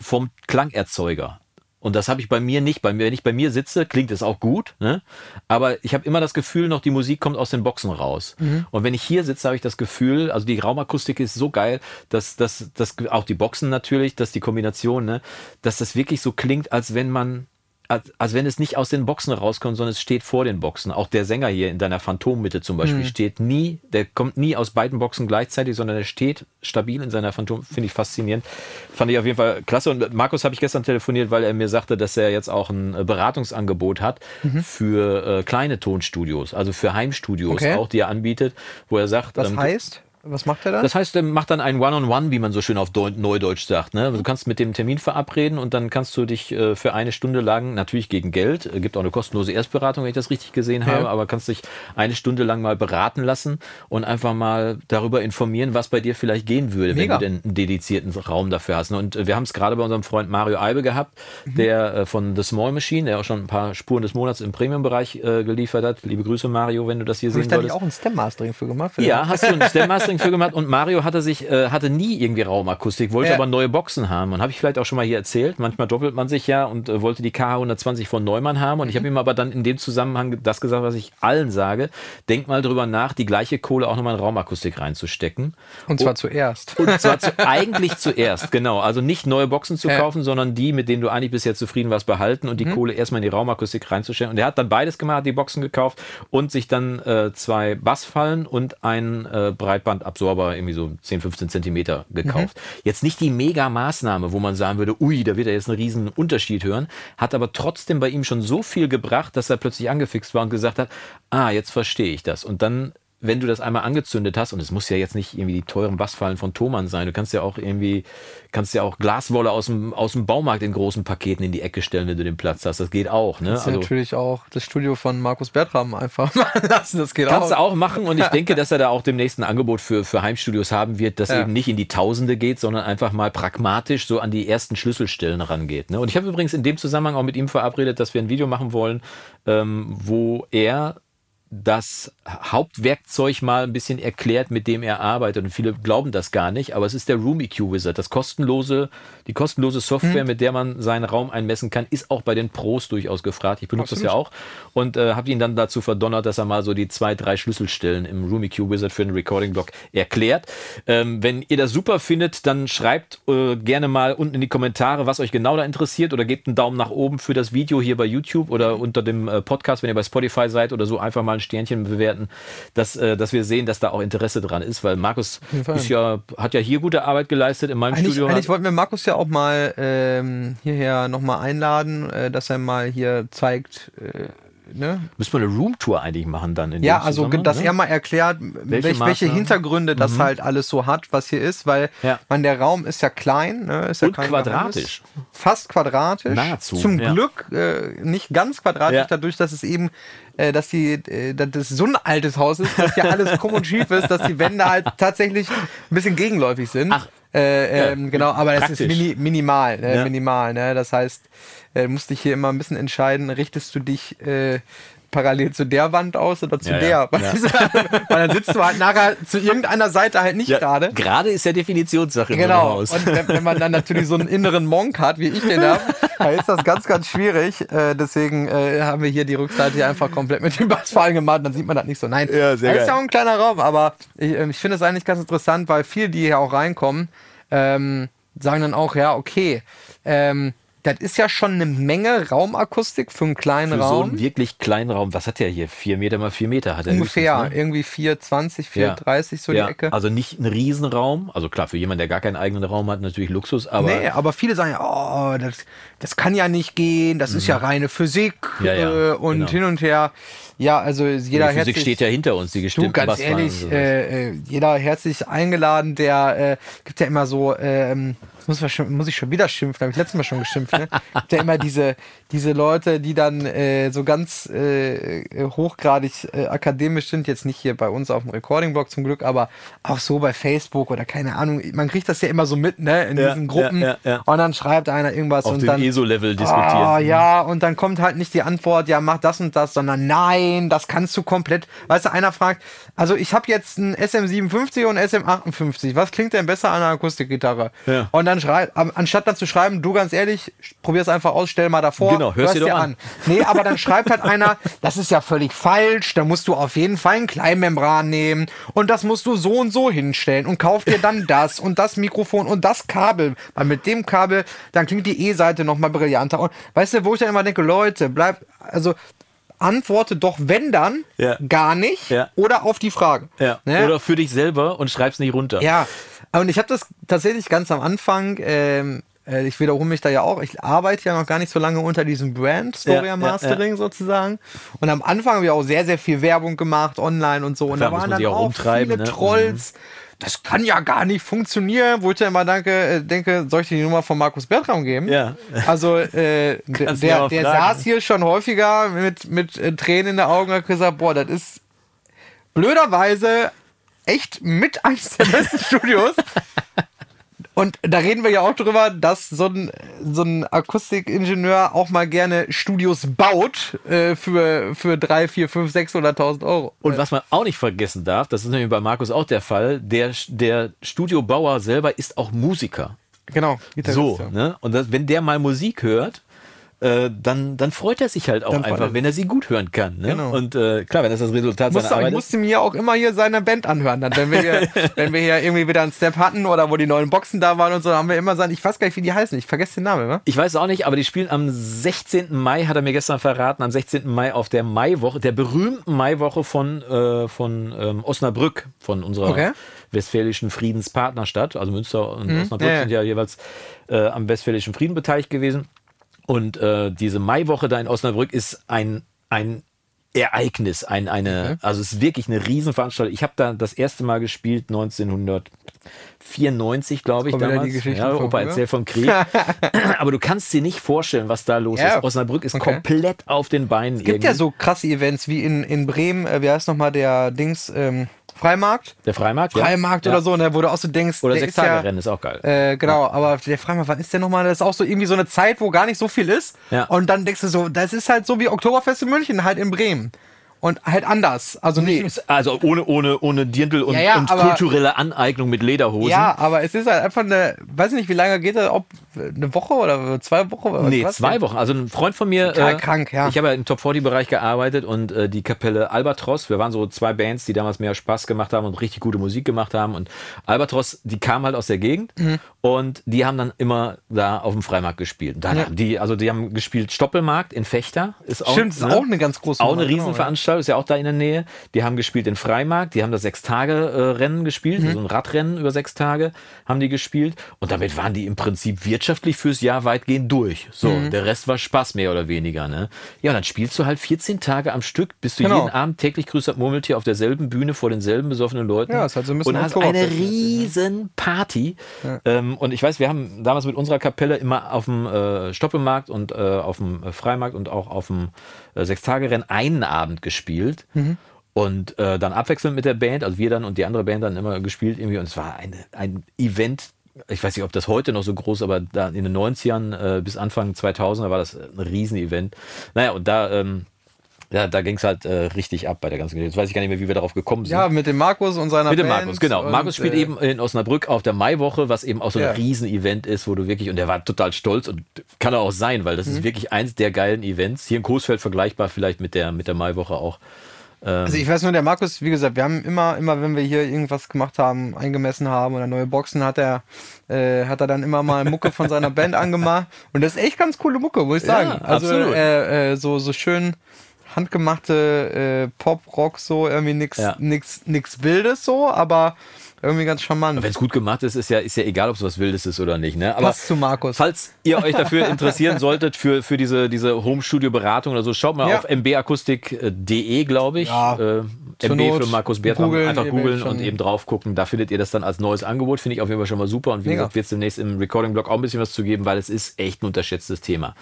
vom Klangerzeuger. Und das habe ich bei mir nicht. Bei mir, wenn ich bei mir sitze, klingt es auch gut, ne? aber ich habe immer das Gefühl, noch die Musik kommt aus den Boxen raus. Mhm. Und wenn ich hier sitze, habe ich das Gefühl, also die Raumakustik ist so geil, dass, dass, dass auch die Boxen natürlich, dass die Kombination, ne, dass das wirklich so klingt, als wenn man als wenn es nicht aus den Boxen rauskommt, sondern es steht vor den Boxen. Auch der Sänger hier in deiner Phantommitte zum Beispiel mhm. steht nie, der kommt nie aus beiden Boxen gleichzeitig, sondern er steht stabil in seiner Phantom. Finde ich faszinierend. Fand ich auf jeden Fall klasse. Und Markus habe ich gestern telefoniert, weil er mir sagte, dass er jetzt auch ein äh, Beratungsangebot hat mhm. für äh, kleine Tonstudios, also für Heimstudios okay. auch, die er anbietet, wo er sagt. Das ähm, heißt? Was macht er dann? Das heißt, er macht dann ein One-on-One, -on -One, wie man so schön auf Deu Neudeutsch sagt. Ne? Du kannst mit dem Termin verabreden und dann kannst du dich äh, für eine Stunde lang, natürlich gegen Geld, äh, gibt auch eine kostenlose Erstberatung, wenn ich das richtig gesehen ja. habe, aber kannst dich eine Stunde lang mal beraten lassen und einfach mal darüber informieren, was bei dir vielleicht gehen würde, Mega. wenn du denn einen dedizierten Raum dafür hast. Und äh, wir haben es gerade bei unserem Freund Mario Eibe gehabt, mhm. der von The Small Machine, der auch schon ein paar Spuren des Monats im Premium-Bereich geliefert hat. Liebe Grüße, Mario, wenn du das hier Hab sehen ich solltest. Hast du auch ein Stem-Mastering für gemacht? Für ja, hast du ein Stem-Mastering für gemacht und Mario hatte sich, äh, hatte nie irgendwie Raumakustik, wollte ja. aber neue Boxen haben. Und habe ich vielleicht auch schon mal hier erzählt. Manchmal doppelt man sich ja und äh, wollte die KH120 von Neumann haben. Und mhm. ich habe ihm aber dann in dem Zusammenhang das gesagt, was ich allen sage. Denk mal drüber nach, die gleiche Kohle auch nochmal in Raumakustik reinzustecken. Und zwar und, zuerst. Und zwar zu, eigentlich zuerst, genau. Also nicht neue Boxen zu ja. kaufen, sondern die, mit denen du eigentlich bisher zufrieden warst, behalten und die mhm. Kohle erstmal in die Raumakustik reinzustellen. Und er hat dann beides gemacht, die Boxen gekauft und sich dann äh, zwei Bassfallen und einen äh, Breitbandabsorber, irgendwie so 10, 15 Zentimeter Zentimeter gekauft. Mhm. Jetzt nicht die Mega-Maßnahme, wo man sagen würde, ui, da wird er jetzt einen riesen Unterschied hören, hat aber trotzdem bei ihm schon so viel gebracht, dass er plötzlich angefixt war und gesagt hat, ah, jetzt verstehe ich das. Und dann wenn du das einmal angezündet hast, und es muss ja jetzt nicht irgendwie die teuren Bassfallen von Thomann sein, du kannst ja auch irgendwie, kannst ja auch Glaswolle aus dem, aus dem Baumarkt in großen Paketen in die Ecke stellen, wenn du den Platz hast. Das geht auch. Ne? Das also, natürlich auch das Studio von Markus Bertram einfach mal lassen. Das geht kannst auch. Kannst du auch machen und ich denke, dass er da auch demnächst ein Angebot für, für Heimstudios haben wird, das ja. eben nicht in die Tausende geht, sondern einfach mal pragmatisch so an die ersten Schlüsselstellen rangeht. Ne? Und ich habe übrigens in dem Zusammenhang auch mit ihm verabredet, dass wir ein Video machen wollen, ähm, wo er das Hauptwerkzeug mal ein bisschen erklärt, mit dem er arbeitet. Und viele glauben das gar nicht, aber es ist der Room EQ Wizard. Das kostenlose, die kostenlose Software, hm. mit der man seinen Raum einmessen kann, ist auch bei den Pros durchaus gefragt. Ich benutze Absolut. das ja auch und äh, habe ihn dann dazu verdonnert, dass er mal so die zwei, drei Schlüsselstellen im Room EQ Wizard für den Recording-Blog erklärt. Ähm, wenn ihr das super findet, dann schreibt äh, gerne mal unten in die Kommentare, was euch genau da interessiert oder gebt einen Daumen nach oben für das Video hier bei YouTube oder unter dem äh, Podcast, wenn ihr bei Spotify seid oder so, einfach mal ein Sternchen bewerten, dass, äh, dass wir sehen, dass da auch Interesse dran ist, weil Markus ist ja, hat ja hier gute Arbeit geleistet in meinem eigentlich, Studio. Eigentlich wollten wir Markus ja auch mal ähm, hierher nochmal einladen, äh, dass er mal hier zeigt, äh, ne? Müssen wir eine Roomtour eigentlich machen dann in Ja, also dass ne? er mal erklärt, welche, welche? Hintergründe das halt alles so hat, was hier ist, weil Ja. man, der Raum ist ja klein, ne? ist ja Und quadratisch. Geheimnis. Fast quadratisch. Nahezu, Zum ja. Glück äh, nicht ganz quadratisch, Ja. dadurch, dass es eben, äh, dass die, äh, dass das so ein altes Haus ist, dass hier alles krumm und schief ist, dass die Wände halt tatsächlich ein bisschen gegenläufig sind. Ach. Äh, ähm, Ja, genau, aber das ist praktisch. mini, minimal, ne? Ja. minimal. Ne? Das heißt, äh, musst dich hier immer ein bisschen entscheiden, richtest du dich äh, parallel zu der Wand aus oder zu Ja, der? ja. Weil dann sitzt du halt nachher zu irgendeiner Seite halt nicht Ja, gerade. Gerade ist ja Definitionssache Genau. Und wenn, wenn man dann natürlich so einen inneren Monk hat, wie ich den habe, dann ist das ganz, ganz schwierig. Äh, deswegen äh, haben wir hier die Rückseite hier einfach komplett mit dem Bassfallen gemacht. Dann sieht man das nicht so. Nein, Ja, sehr das ist ja auch ein kleiner Raum, aber ich, ähm, ich finde es eigentlich ganz interessant, weil viele, die hier auch reinkommen, ähm, sagen dann auch, ja, okay, ähm, das ist ja schon eine Menge Raumakustik für einen kleinen Für so Raum. einen wirklich kleinen Raum, was hat der hier? Vier Meter mal vier Meter hat er Ungefähr, ne? irgendwie 420, 430 so ja, die Ecke. Also nicht ein Riesenraum. Also klar, für jemanden, der gar keinen eigenen Raum hat, natürlich Luxus, aber nee, aber viele sagen ja, oh, das, das kann ja nicht gehen, das ist ja reine Physik Mhm. Ja, äh, und genau. hin und her. Ja, also jeder die Physik herzlich, steht ja hinter uns, die Du, gestimmten ganz Bassfallen und ehrlich, äh, äh, jeder herzlich eingeladen, der äh, gibt ja immer so, ähm, muss, schon, muss ich schon wieder schimpfen, habe ich letztes Mal schon geschimpft, ne? gibt ja immer diese, diese Leute, die dann äh, so ganz äh, hochgradig äh, akademisch sind, jetzt nicht hier bei uns auf dem Recording-Blog zum Glück, aber auch so bei Facebook oder keine Ahnung, man kriegt das ja immer so mit, ne, in Ja, diesen Gruppen ja, ja, und dann schreibt einer irgendwas Auf und dem dann ESO-Level diskutieren. Ah, ja, und dann kommt halt nicht die Antwort, ja, mach das und das, sondern nein, das kannst du komplett. Weißt du, einer fragt, also ich habe jetzt ein SM57 und ein SM58, was klingt denn besser an einer Akustikgitarre? Ja. Und dann schreibt, anstatt dann zu schreiben, du ganz ehrlich, probier es einfach aus, stell mal davor. Genau, hör's dir doch an. Nee, aber dann schreibt halt einer, das ist ja völlig falsch, da musst du auf jeden Fall ein Kleinmembran nehmen und das musst du so und so hinstellen und kauf dir dann das und das Mikrofon und das Kabel, weil mit dem Kabel, dann klingt die E-Seite nochmal brillanter. Und weißt du, wo ich dann immer denke, Leute, bleib, also antworte doch, wenn dann, Ja. gar nicht Ja. oder auf die Frage. ja. Ne? Oder für dich selber und schreib's nicht runter. Ja, und ich habe das tatsächlich ganz am Anfang, ähm, äh, ich wiederhole mich da ja auch, ich arbeite ja noch gar nicht so lange unter diesem Brand, Storia Mastering sozusagen. Und am Anfang habe ich auch sehr, sehr viel Werbung gemacht, online und so. Und Klar, da waren dann auch auch viele ne? Trolls. Das kann ja gar nicht funktionieren, wo ich dann immer danke, äh, denke, soll ich dir die Nummer von Markus Bertram geben? Ja. Also äh, der, ja der, saß hier schon häufiger mit, mit äh, Tränen in den Augen und hat gesagt, boah, das ist blöderweise echt mit eins der besten Studios. Und da reden wir ja auch drüber, dass so ein, so ein Akustikingenieur auch mal gerne Studios baut äh, für, für 3, 4, 5, 600.000 Euro. Und was man auch nicht vergessen darf, das ist nämlich bei Markus auch der Fall, der, der Studiobauer selber ist auch Musiker. Genau. Gitarrist, So, ja. ne? Und das, wenn der mal Musik hört, äh, dann, dann freut er sich halt auch Dann einfach, wenn er sie gut hören kann. Ne? Genau. Und äh, klar, wenn das das Resultat Musste, seiner ich Arbeit ist. musste mir auch immer hier seine Band anhören. Dann, wenn wir hier, wenn wir hier irgendwie wieder einen Step hatten oder wo die neuen Boxen da waren und so, haben wir immer sein, ich weiß gar nicht, wie die heißen. Ich vergesse den Namen, ne? Ich weiß auch nicht, aber die spielen am 16. Mai, hat er mir gestern verraten, am 16. Mai auf der Maiwoche, der berühmten Maiwoche von, äh, von ähm, Osnabrück, von unserer Okay. westfälischen Friedenspartnerstadt. Also Münster und Osnabrück ja, ja. sind ja jeweils äh, am westfälischen Frieden beteiligt gewesen. Und äh, diese Maiwoche da in Osnabrück ist ein, ein Ereignis, ein, eine, also es ist wirklich eine Riesenveranstaltung. Ich habe da das erste Mal gespielt 1994, glaube ich, damals. ja, Opa erzählt vom Krieg. Aber du kannst dir nicht vorstellen, was da los Ja, ist. Osnabrück ist okay. komplett auf den Beinen. Es gibt ja so krasse Events wie in, in Bremen, äh, wie heißt nochmal der Dings, ähm, Freimarkt? Der Freimarkt? ja. Freimarkt ja. oder so, ne, wo du auch so denkst, Oder der sechs ist ja, Tage Rennen ist auch geil. Äh, genau, aber der Freimarkt, wann ist der nochmal? Das ist auch so irgendwie so eine Zeit, wo gar nicht so viel ist. Ja. Und dann denkst du so, das ist halt so wie Oktoberfest in München, halt in Bremen. Und halt anders. Also nicht. Ist also ohne, ohne, ohne Dirndl und, Ja, ja, und aber- kulturelle Aneignung mit Lederhosen. Ja, aber es ist halt einfach eine, weiß ich nicht, wie lange geht das, ob eine Woche oder zwei Wochen? oder Nee, zwei Wochen. Also ein Freund von mir. Total krank, ja. Ich habe ja im Top 40-Bereich gearbeitet und äh, die Kapelle Albatros, wir waren so zwei Bands, die damals mehr Spaß gemacht haben und richtig gute Musik gemacht haben. Und Albatros, die kamen halt aus der Gegend Mhm. und die haben dann immer da auf dem Freimarkt gespielt. Und Dann Ja. haben die, also die haben gespielt Stoppelmarkt in Fechter. Ist auch, Stimmt, ist auch eine ganz große Auch Nummer, eine genau, Riesenveranstaltung, ist ja auch da in der Nähe. Die haben gespielt in Freimarkt, die haben das Sechs-Tage-Rennen gespielt, Mhm. so ein Radrennen über sechs Tage haben die gespielt. Und damit waren die im Prinzip wirtschaftlich fürs Jahr weitgehend durch. So, mhm. der Rest war Spaß mehr oder weniger. Ne? Ja, und dann spielst du halt 14 Tage am Stück, bist du genau. jeden Abend täglich grüßt Murmeltier auf derselben Bühne vor denselben besoffenen Leuten. Ja, ist halt so ein bisschen und hast eine riesen Party. Ja. Ähm, und ich weiß, wir haben damals mit unserer Kapelle immer auf dem äh, Stoppelmarkt und äh, auf dem äh, Freimarkt und auch auf dem äh, Sechstagerennen einen Abend gespielt. Mhm. Und äh, dann abwechselnd mit der Band, also wir dann und die andere Band dann immer gespielt irgendwie. Und es war eine, ein Event, ich weiß nicht, ob das heute noch so groß, aber da in den 90ern äh, bis Anfang 2000er war das ein Riesenevent. Naja, und da, ähm, ja, da ging es halt äh, richtig ab bei der ganzen Geschichte. Jetzt weiß ich gar nicht mehr, wie wir darauf gekommen sind. Ja, mit dem Markus und seiner Mit dem Band Markus, genau. Und, Markus spielt äh, eben in Osnabrück auf der Maiwoche, was eben auch so ein ja. Riesenevent ist, wo du wirklich, und der war total stolz und kann er auch sein, weil das mhm. ist wirklich eins der geilen Events. Hier in Coesfeld vergleichbar vielleicht mit der, mit der Maiwoche auch. Ähm, also ich weiß nur, der Markus, wie gesagt, wir haben immer, immer, wenn wir hier irgendwas gemacht haben, eingemessen haben oder neue Boxen, hat er, äh, hat er dann immer mal Mucke von seiner Band angemacht. Und das ist echt ganz coole Mucke, muss ich sagen. Ja, also äh, äh, so, so schön handgemachte äh, Pop-Rock, so irgendwie nichts ja. nix, nix Wildes so, aber irgendwie ganz charmant. Wenn es gut gemacht ist, ist ja, ist ja egal, ob es was Wildes ist oder nicht. Ne? Aber Passt zu Markus. Falls ihr euch dafür interessieren solltet, für, für diese, diese Home-Studio-Beratung oder so, schaut mal ja. auf mbakustik.de, glaube ich. Ja. Äh, MB für Markus Bertram. Googlen, Einfach googeln und eben drauf gucken. Da findet ihr das dann als neues Angebot. Finde ich auf jeden Fall schon mal super. Und wie Mega. gesagt, wird es demnächst im Recording-Blog auch ein bisschen was zu geben, weil es ist echt ein unterschätztes Thema.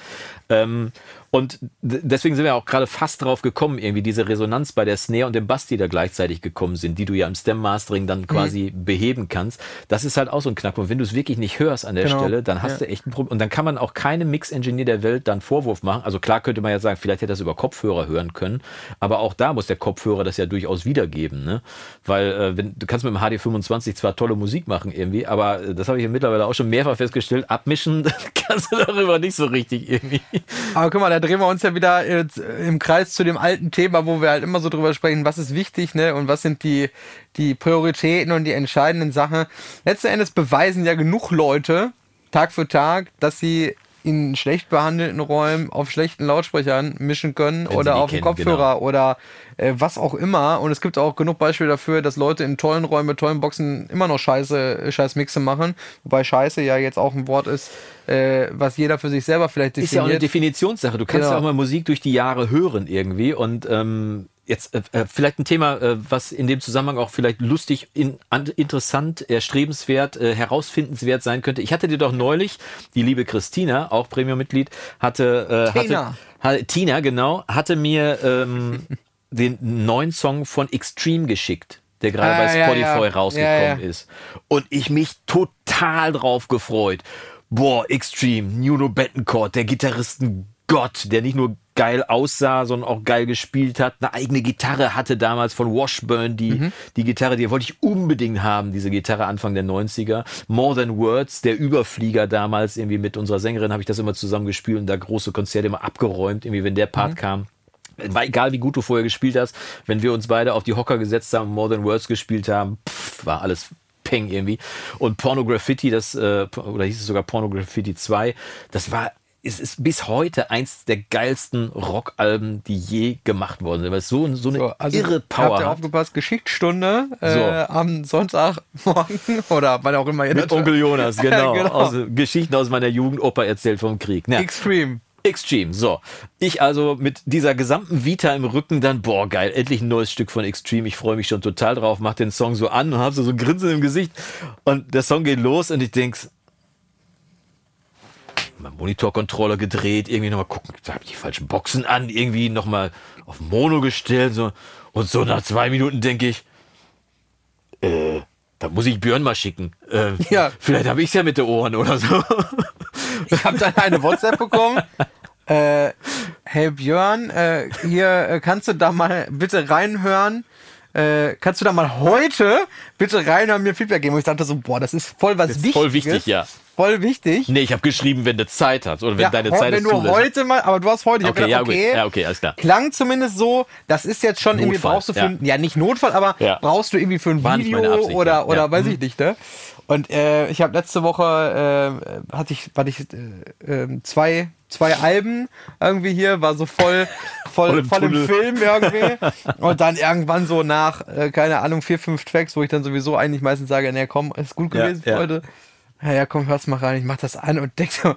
Ähm, und deswegen sind wir auch gerade fast drauf gekommen, irgendwie diese Resonanz bei der Snare und dem Bass, die da gleichzeitig gekommen sind, die du ja im Stem-Mastering dann quasi mhm. beheben kannst. Das ist halt auch so ein Knackpunkt. Wenn du es wirklich nicht hörst an der genau. Stelle, dann hast ja. du echt ein Problem. Und dann kann man auch keinem Mix-Engineer der Welt dann Vorwurf machen. Also klar könnte man ja sagen, vielleicht hätte er das über Kopfhörer hören können. Aber auch da muss der Kopfhörer das ja durchaus wiedergeben. Ne? Weil äh, wenn, du kannst mit dem HD25 zwar tolle Musik machen irgendwie, aber äh, das habe ich ja mittlerweile auch schon mehrfach festgestellt, abmischen kannst du darüber nicht so richtig irgendwie. Aber guck mal, da drehen wir uns ja wieder im Kreis zu dem alten Thema, wo wir halt immer so drüber sprechen, was ist wichtig, ne? Und was sind die, die Prioritäten und die entscheidenden Sachen. Letzten Endes beweisen ja genug Leute Tag für Tag, dass sie in schlecht behandelten Räumen auf schlechten Lautsprechern mischen können Wenn oder auf dem Kopfhörer genau. oder äh, was auch immer. Und es gibt auch genug Beispiele dafür, dass Leute in tollen Räumen mit tollen Boxen immer noch scheiße, scheiß Mixe machen. Wobei scheiße ja jetzt auch ein Wort ist, äh, was jeder für sich selber vielleicht definiert. Ist ja auch eine Definitionssache. Du kannst genau. ja auch mal Musik durch die Jahre hören irgendwie und ähm, Jetzt äh, äh, vielleicht ein Thema, äh, was in dem Zusammenhang auch vielleicht lustig, in, an, interessant, erstrebenswert, äh, herausfindenswert sein könnte. Ich hatte dir doch neulich, die liebe Christina, auch Premium-Mitglied, hatte, äh, Tina. hatte, hatte, Tina, genau, hatte mir ähm, den neuen Song von Extreme geschickt der gerade ah, bei Spotify ja, ja. rausgekommen ja, ist. Und ich mich total drauf gefreut. Boah, Extreme, Nuno Bettencourt, der Gitarristen Gott, der nicht nur geil aussah, sondern auch geil gespielt hat. Eine eigene Gitarre hatte damals von Washburn, die, mhm. die Gitarre, die wollte ich unbedingt haben, diese Gitarre Anfang der 90er. More Than Words, der Überflieger damals, irgendwie mit unserer Sängerin habe ich das immer zusammen gespielt und da große Konzerte immer abgeräumt, irgendwie, wenn der Part mhm. kam. War egal, wie gut du vorher gespielt hast, wenn wir uns beide auf die Hocker gesetzt haben More Than Words gespielt haben, pff, war alles Peng irgendwie. Und Pornograffiti, das, äh, oder hieß es sogar Pornograffiti 2, das war es ist bis heute eins der geilsten Rockalben, die je gemacht worden sind. Weil es so, so eine so, also irre Power habt ihr aufgepasst, Geschichtsstunde äh, so. am Sonntagmorgen oder wann auch immer ihr Mit Onkel Jonas, genau. genau. Aus, Geschichten aus meiner Jugend, Opa erzählt vom Krieg. Ja. Extreme. Extreme, so. Ich also mit dieser gesamten Vita im Rücken dann, boah, geil, endlich ein neues Stück von Extreme. Ich freue mich schon total drauf, mach den Song so an und hab so, so ein Grinsen im Gesicht. Und der Song geht los und ich denk, mein Monitorcontroller gedreht, irgendwie nochmal gucken, da habe ich die falschen Boxen an, irgendwie nochmal auf Mono gestellt, so. Und so nach zwei Minuten denke ich, äh, da muss ich Björn mal schicken. Äh, ja. Vielleicht habe ich es ja mit den Ohren oder so. Ich habe dann eine WhatsApp bekommen. Äh, hey Björn, äh, hier äh, kannst du da mal bitte reinhören. Äh, kannst du da mal heute bitte reinhören, mir Feedback geben? Und ich dachte so, boah, das ist voll was Wichtiges. Voll wichtig, ja voll wichtig. Nee, ich habe geschrieben, wenn du Zeit hast oder wenn ja, deine Zeit wenn ist. Wenn du heute mal, aber du hast heute, ich okay, gedacht, ja, okay, ja, okay, alles klar. Klang zumindest so, das ist jetzt schon Notfall, irgendwie, brauchst du für, ja. Ein, ja nicht Notfall, aber ja. brauchst du irgendwie für ein War Video Absicht, oder, oder weiß mhm. ich nicht, ne? Und äh, ich habe letzte Woche, äh, hatte ich, hatte ich äh, ähm, zwei zwei Alben irgendwie hier, war so voll, voll, voll, im, voll im, Film irgendwie. Und dann irgendwann so nach, äh, keine Ahnung, vier, fünf Tracks, wo ich dann sowieso eigentlich meistens sage, nee, komm, ist gut gewesen ja, ja. heute Ja, ja, komm, hör's mal rein. Ich mach das an und denk so,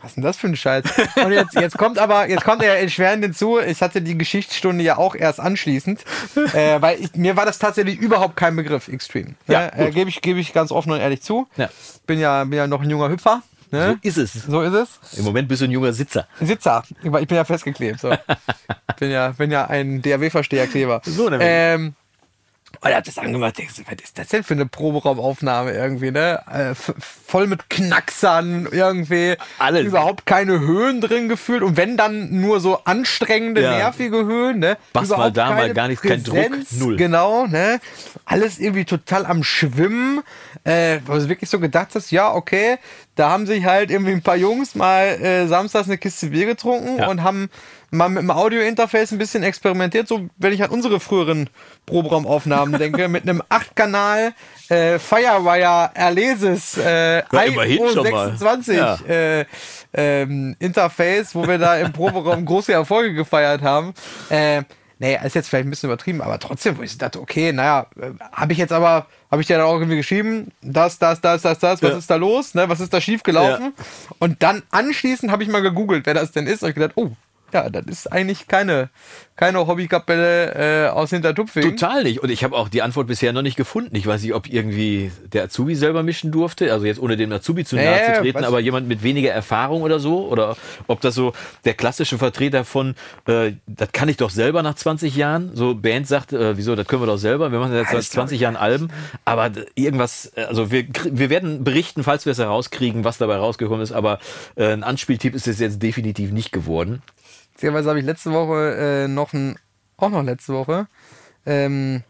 was ist denn das für ein Scheiß? Und jetzt, jetzt kommt aber, jetzt kommt er erschwerend hinzu, ich hatte die Geschichtsstunde ja auch erst anschließend, äh, weil ich, mir war das tatsächlich überhaupt kein Begriff, Extreme. Ja, äh, Gebe ich, geb ich ganz offen und ehrlich zu. Ja. Bin, ja, bin ja noch ein junger Hüpfer. Ne? So ist es. So ist es. Im Moment bist du ein junger Sitzer. Sitzer, ich bin ja festgeklebt. So. bin, ja, bin ja ein DAW-Versteherkleber. So nämlich. Ähm, und er hat das angemacht, denkst du, was ist das denn für eine Proberaumaufnahme irgendwie, ne? Äh, voll mit Knacksern irgendwie. Alles. Überhaupt keine Höhen drin gefühlt. Und wenn dann nur so anstrengende, Ja. nervige Höhen, ne? Bass mal da, mal gar nichts, kein Druck, null. Genau, ne? Alles irgendwie total am Schwimmen. Äh, wo du wirklich so gedacht hast, ja, okay, da haben sich halt irgendwie ein paar Jungs mal äh, samstags eine Kiste Bier getrunken Ja. und haben mal mit dem Audio-Interface ein bisschen experimentiert, so wenn ich an unsere früheren Proberaumaufnahmen denke, mit einem 8-Kanal äh, Firewire Erlesis äh, Ja, immerhin schon mal. 26 Ja. äh, ähm, Interface, wo wir da im Proberaum große Erfolge gefeiert haben. Äh, nee, ist jetzt vielleicht ein bisschen übertrieben, aber trotzdem, wo ich dachte, okay, naja, äh, habe ich jetzt aber, habe ich dir dann auch irgendwie geschrieben, das, das, das, das, das, was Ja. ist da los, ne, was ist da schief gelaufen? Und dann anschließend habe ich mal gegoogelt, wer das denn ist, und ich gedacht, oh, ja, das ist eigentlich keine, keine Hobbykapelle äh, aus Hintertupfing. Total nicht. Und ich habe auch die Antwort bisher noch nicht gefunden. Ich weiß nicht, ob irgendwie der Azubi selber mischen durfte. Also jetzt ohne dem Azubi zu nahe Nee, zu treten, aber jemand mit weniger Erfahrung oder so. Oder ob das so der klassische Vertreter von, äh, das kann ich doch selber nach 20 Jahren. So Band sagt, äh, wieso, das können wir doch selber. Wir machen jetzt seit das glaub 20 Jahren Alben. Aber irgendwas, äh, also wir, wir werden berichten, falls wir es herauskriegen, was dabei rausgekommen ist. Aber äh, ein Anspieltipp ist es jetzt definitiv nicht geworden. Beziehungsweise habe ich letzte Woche äh, noch ein, auch noch letzte Woche, ähm,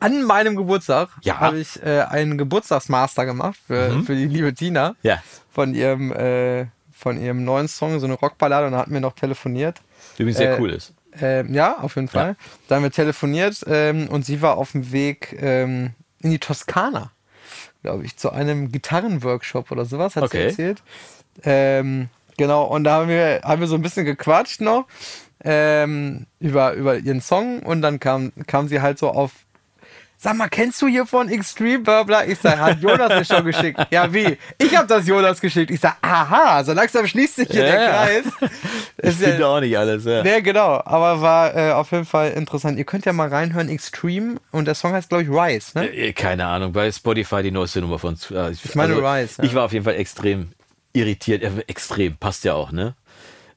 an meinem Geburtstag Ja. habe ich äh, einen Geburtstagsmaster gemacht für, für die liebe Tina Ja. von ihrem, äh, von ihrem neuen Song, so eine Rockballade und da hatten wir noch telefoniert. Übrigens sehr Äh, cool ist. Ähm, ja, auf jeden Fall. Da haben wir telefoniert ähm, und sie war auf dem Weg ähm, in die Toskana, glaube ich, zu einem Gitarrenworkshop oder sowas, hat Okay. sie erzählt. Ähm, genau, und da haben wir, haben wir so ein bisschen gequatscht noch ähm, über, über ihren Song und dann kam, kam sie halt so auf. Sag mal, kennst du hier von Extreme bla? Ich sag, hat Jonas mir schon geschickt. Ja, wie? Ich habe das Jonas geschickt. Ich sag, aha, so langsam schließt sich hier Ja, der. Kreis. Ich Ist ja- finde auch nicht alles. Ja. ja, genau. Aber war äh, auf jeden Fall interessant. Ihr könnt ja mal reinhören, Extreme. Und der Song heißt, glaube ich, Rise, ne? Äh, Keine Ahnung, bei Spotify die neueste Nummer von. äh, Ich, meine Rise, ja. Ich war auf jeden Fall extrem irritiert. Extrem, passt ja auch, ne?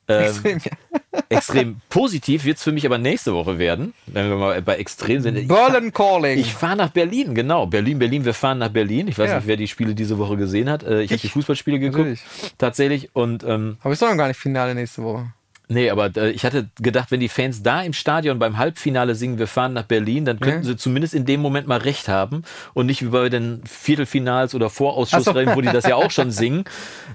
Ähm, Extrem, ja. extrem positiv wird es für mich aber nächste Woche werden, wenn wir mal bei extrem sind. Ich Berlin Calling. Ich fahre nach Berlin, genau. Berlin, Berlin, wir fahren nach Berlin. Ich weiß Ja. nicht, wer die Spiele diese Woche gesehen hat. Äh, Ich, habe Ich. die Fußballspiele geguckt. Natürlich. Tatsächlich. Und ähm, Aber ist doch noch gar nicht Finale nächste Woche. Nee, aber äh, ich hatte gedacht, wenn die Fans da im Stadion beim Halbfinale singen, wir fahren nach Berlin, dann könnten Ja. sie zumindest in dem Moment mal recht haben und nicht wie bei den Viertelfinals oder Vorausschussrennen, wo die das ja auch schon singen.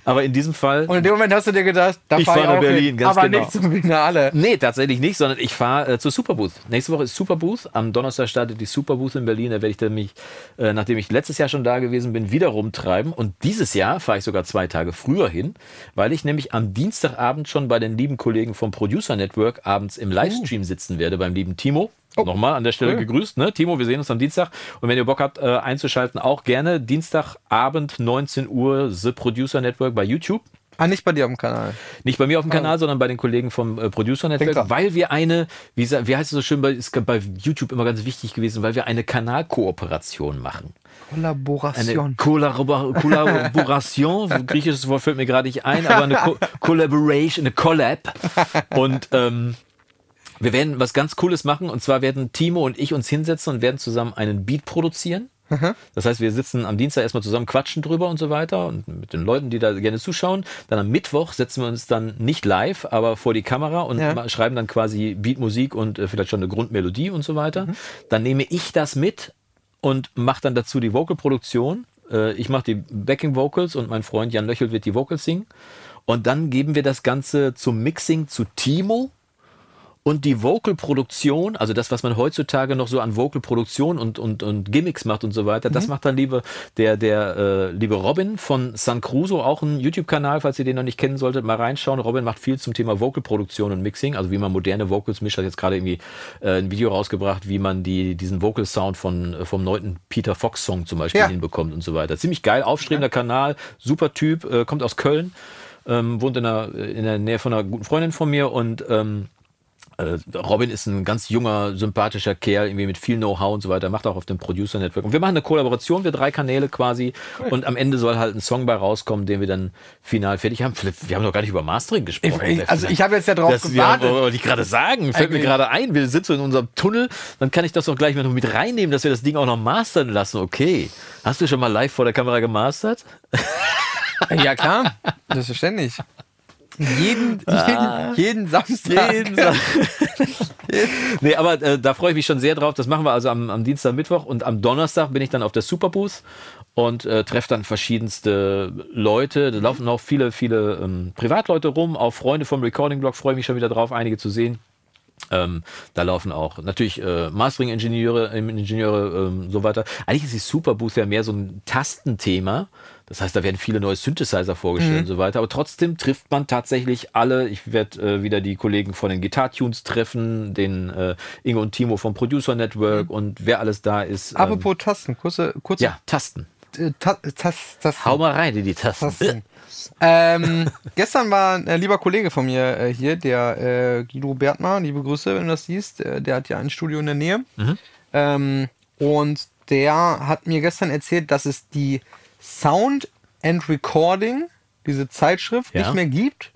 Aber in diesem Fall. Und in dem Moment hast du dir gedacht, da Ich fahr fahr nach Berlin, hin, ganz aber genau. nicht zum Finale. Nee, tatsächlich nicht, sondern ich fahre äh, zur Superbooth. Nächste Woche ist Superbooth. Am Donnerstag startet die Superbooth in Berlin. Da werde ich dann mich, äh, nachdem ich letztes Jahr schon da gewesen bin, wieder rumtreiben. Und dieses Jahr fahre ich sogar zwei Tage früher hin, weil ich nämlich am Dienstagabend schon bei den lieben Kollegen vom Producer Network abends im Livestream sitzen werde, beim lieben Timo. Nochmal an der Stelle cool. gegrüßt, ne? Timo, wir sehen uns am Dienstag. Und wenn ihr Bock habt, äh, einzuschalten, auch gerne Dienstagabend 19 Uhr The Producer Network bei YouTube. Ah, nicht bei dir am Kanal. Nicht bei mir auf dem Kanal, sondern bei den Kollegen vom äh, Producer Network, weil wir eine, wie, wie heißt es so schön, bei, ist bei YouTube immer ganz wichtig gewesen, weil wir eine Kanalkooperation machen. Eine Kollaboration. Kollabor Kollaboration, griechisches Wort fällt mir gerade nicht ein, aber eine Ko Collaboration, eine Collab. Und ähm, wir werden was ganz Cooles machen und zwar werden Timo und ich uns hinsetzen und werden zusammen einen Beat produzieren. Das heißt, wir sitzen am Dienstag erstmal zusammen, quatschen drüber und so weiter und mit den Leuten, die da gerne zuschauen. Dann am Mittwoch setzen wir uns dann nicht live, aber vor die Kamera und Ja. schreiben dann quasi Beatmusik und äh, vielleicht schon eine Grundmelodie und so weiter. Dann nehme ich das mit und mache dann dazu die Vocalproduktion. Äh, ich mache die Backing Vocals und mein Freund Jan Löchel wird die Vocals singen. Und dann geben wir das Ganze zum Mixing zu Timo. Und die Vocal-Produktion, also das, was man heutzutage noch so an Vocal-Produktion und, und, und Gimmicks macht und so weiter, das macht dann liebe, der, der äh, liebe Robin von San Cruso, auch ein YouTube-Kanal, falls ihr den noch nicht kennen solltet, mal reinschauen. Robin macht viel zum Thema Vocal-Produktion und Mixing, also wie man moderne Vocals mischt, hat jetzt gerade irgendwie äh, ein Video rausgebracht, wie man die, diesen Vocal-Sound von, äh, vom neunten Peter Fox-Song zum Beispiel Ja. hinbekommt und so weiter. Ziemlich geil, aufstrebender Kanal, super Typ, äh, kommt aus Köln, ähm, wohnt in der, in der Nähe von einer guten Freundin von mir und ähm, äh, Robin ist ein ganz junger, sympathischer Kerl, irgendwie mit viel Know-how und so weiter, macht auch auf dem Producer Network. Und wir machen eine Kollaboration, wir drei Kanäle quasi. Und am Ende soll halt ein Song bei rauskommen, den wir dann final fertig haben. Wir haben noch gar nicht über Mastering gesprochen. Ich- also ich habe jetzt ja drauf das, gewartet. wollte ich gerade sagen, fällt mir Eigentlich- gerade ein, wir sitzen in unserem Tunnel, dann kann ich das doch gleich mal noch mit reinnehmen, dass wir das Ding auch noch mastern lassen. Okay. Hast du schon mal live vor der Kamera gemastert? Ja, klar. Selbstverständlich. Jeden, jeden, jeden Samstag. Ah. Jeden Sa- nee, aber äh, da freue ich mich schon sehr drauf. Das machen wir also am, am Dienstag, Mittwoch und am Donnerstag bin ich dann auf der Superbooth und äh, treffe dann verschiedenste Leute. Da laufen auch viele, viele ähm, Privatleute rum, auch Freunde vom Recording Blog. Freue mich schon wieder drauf, einige zu sehen. Ähm, da laufen auch natürlich äh, Mastering-Ingenieure, ähm, Ingenieure, ähm, so weiter. Eigentlich ist die Superbooth ja mehr so ein Tastenthema. Das heißt, da werden viele neue Synthesizer vorgestellt und so weiter. Aber trotzdem trifft man tatsächlich alle. Ich werde äh, wieder die Kollegen von den Guitar Tunes treffen, den äh, Ingo und Timo vom Producer Network und wer alles da ist. ähm, Apropos Tasten, kurze, kurze ja, Tasten. Ta Tas Tasten. Hau mal rein in die Tasten. Tasten. ähm, gestern war ein äh, lieber Kollege von mir äh, hier, der äh, Guido Bertmar, liebe Grüße, wenn du das siehst, äh, der hat ja ein Studio in der Nähe. Ähm, und der hat mir gestern erzählt, dass es die Sound and Recording, diese Zeitschrift, Ja. nicht mehr gibt.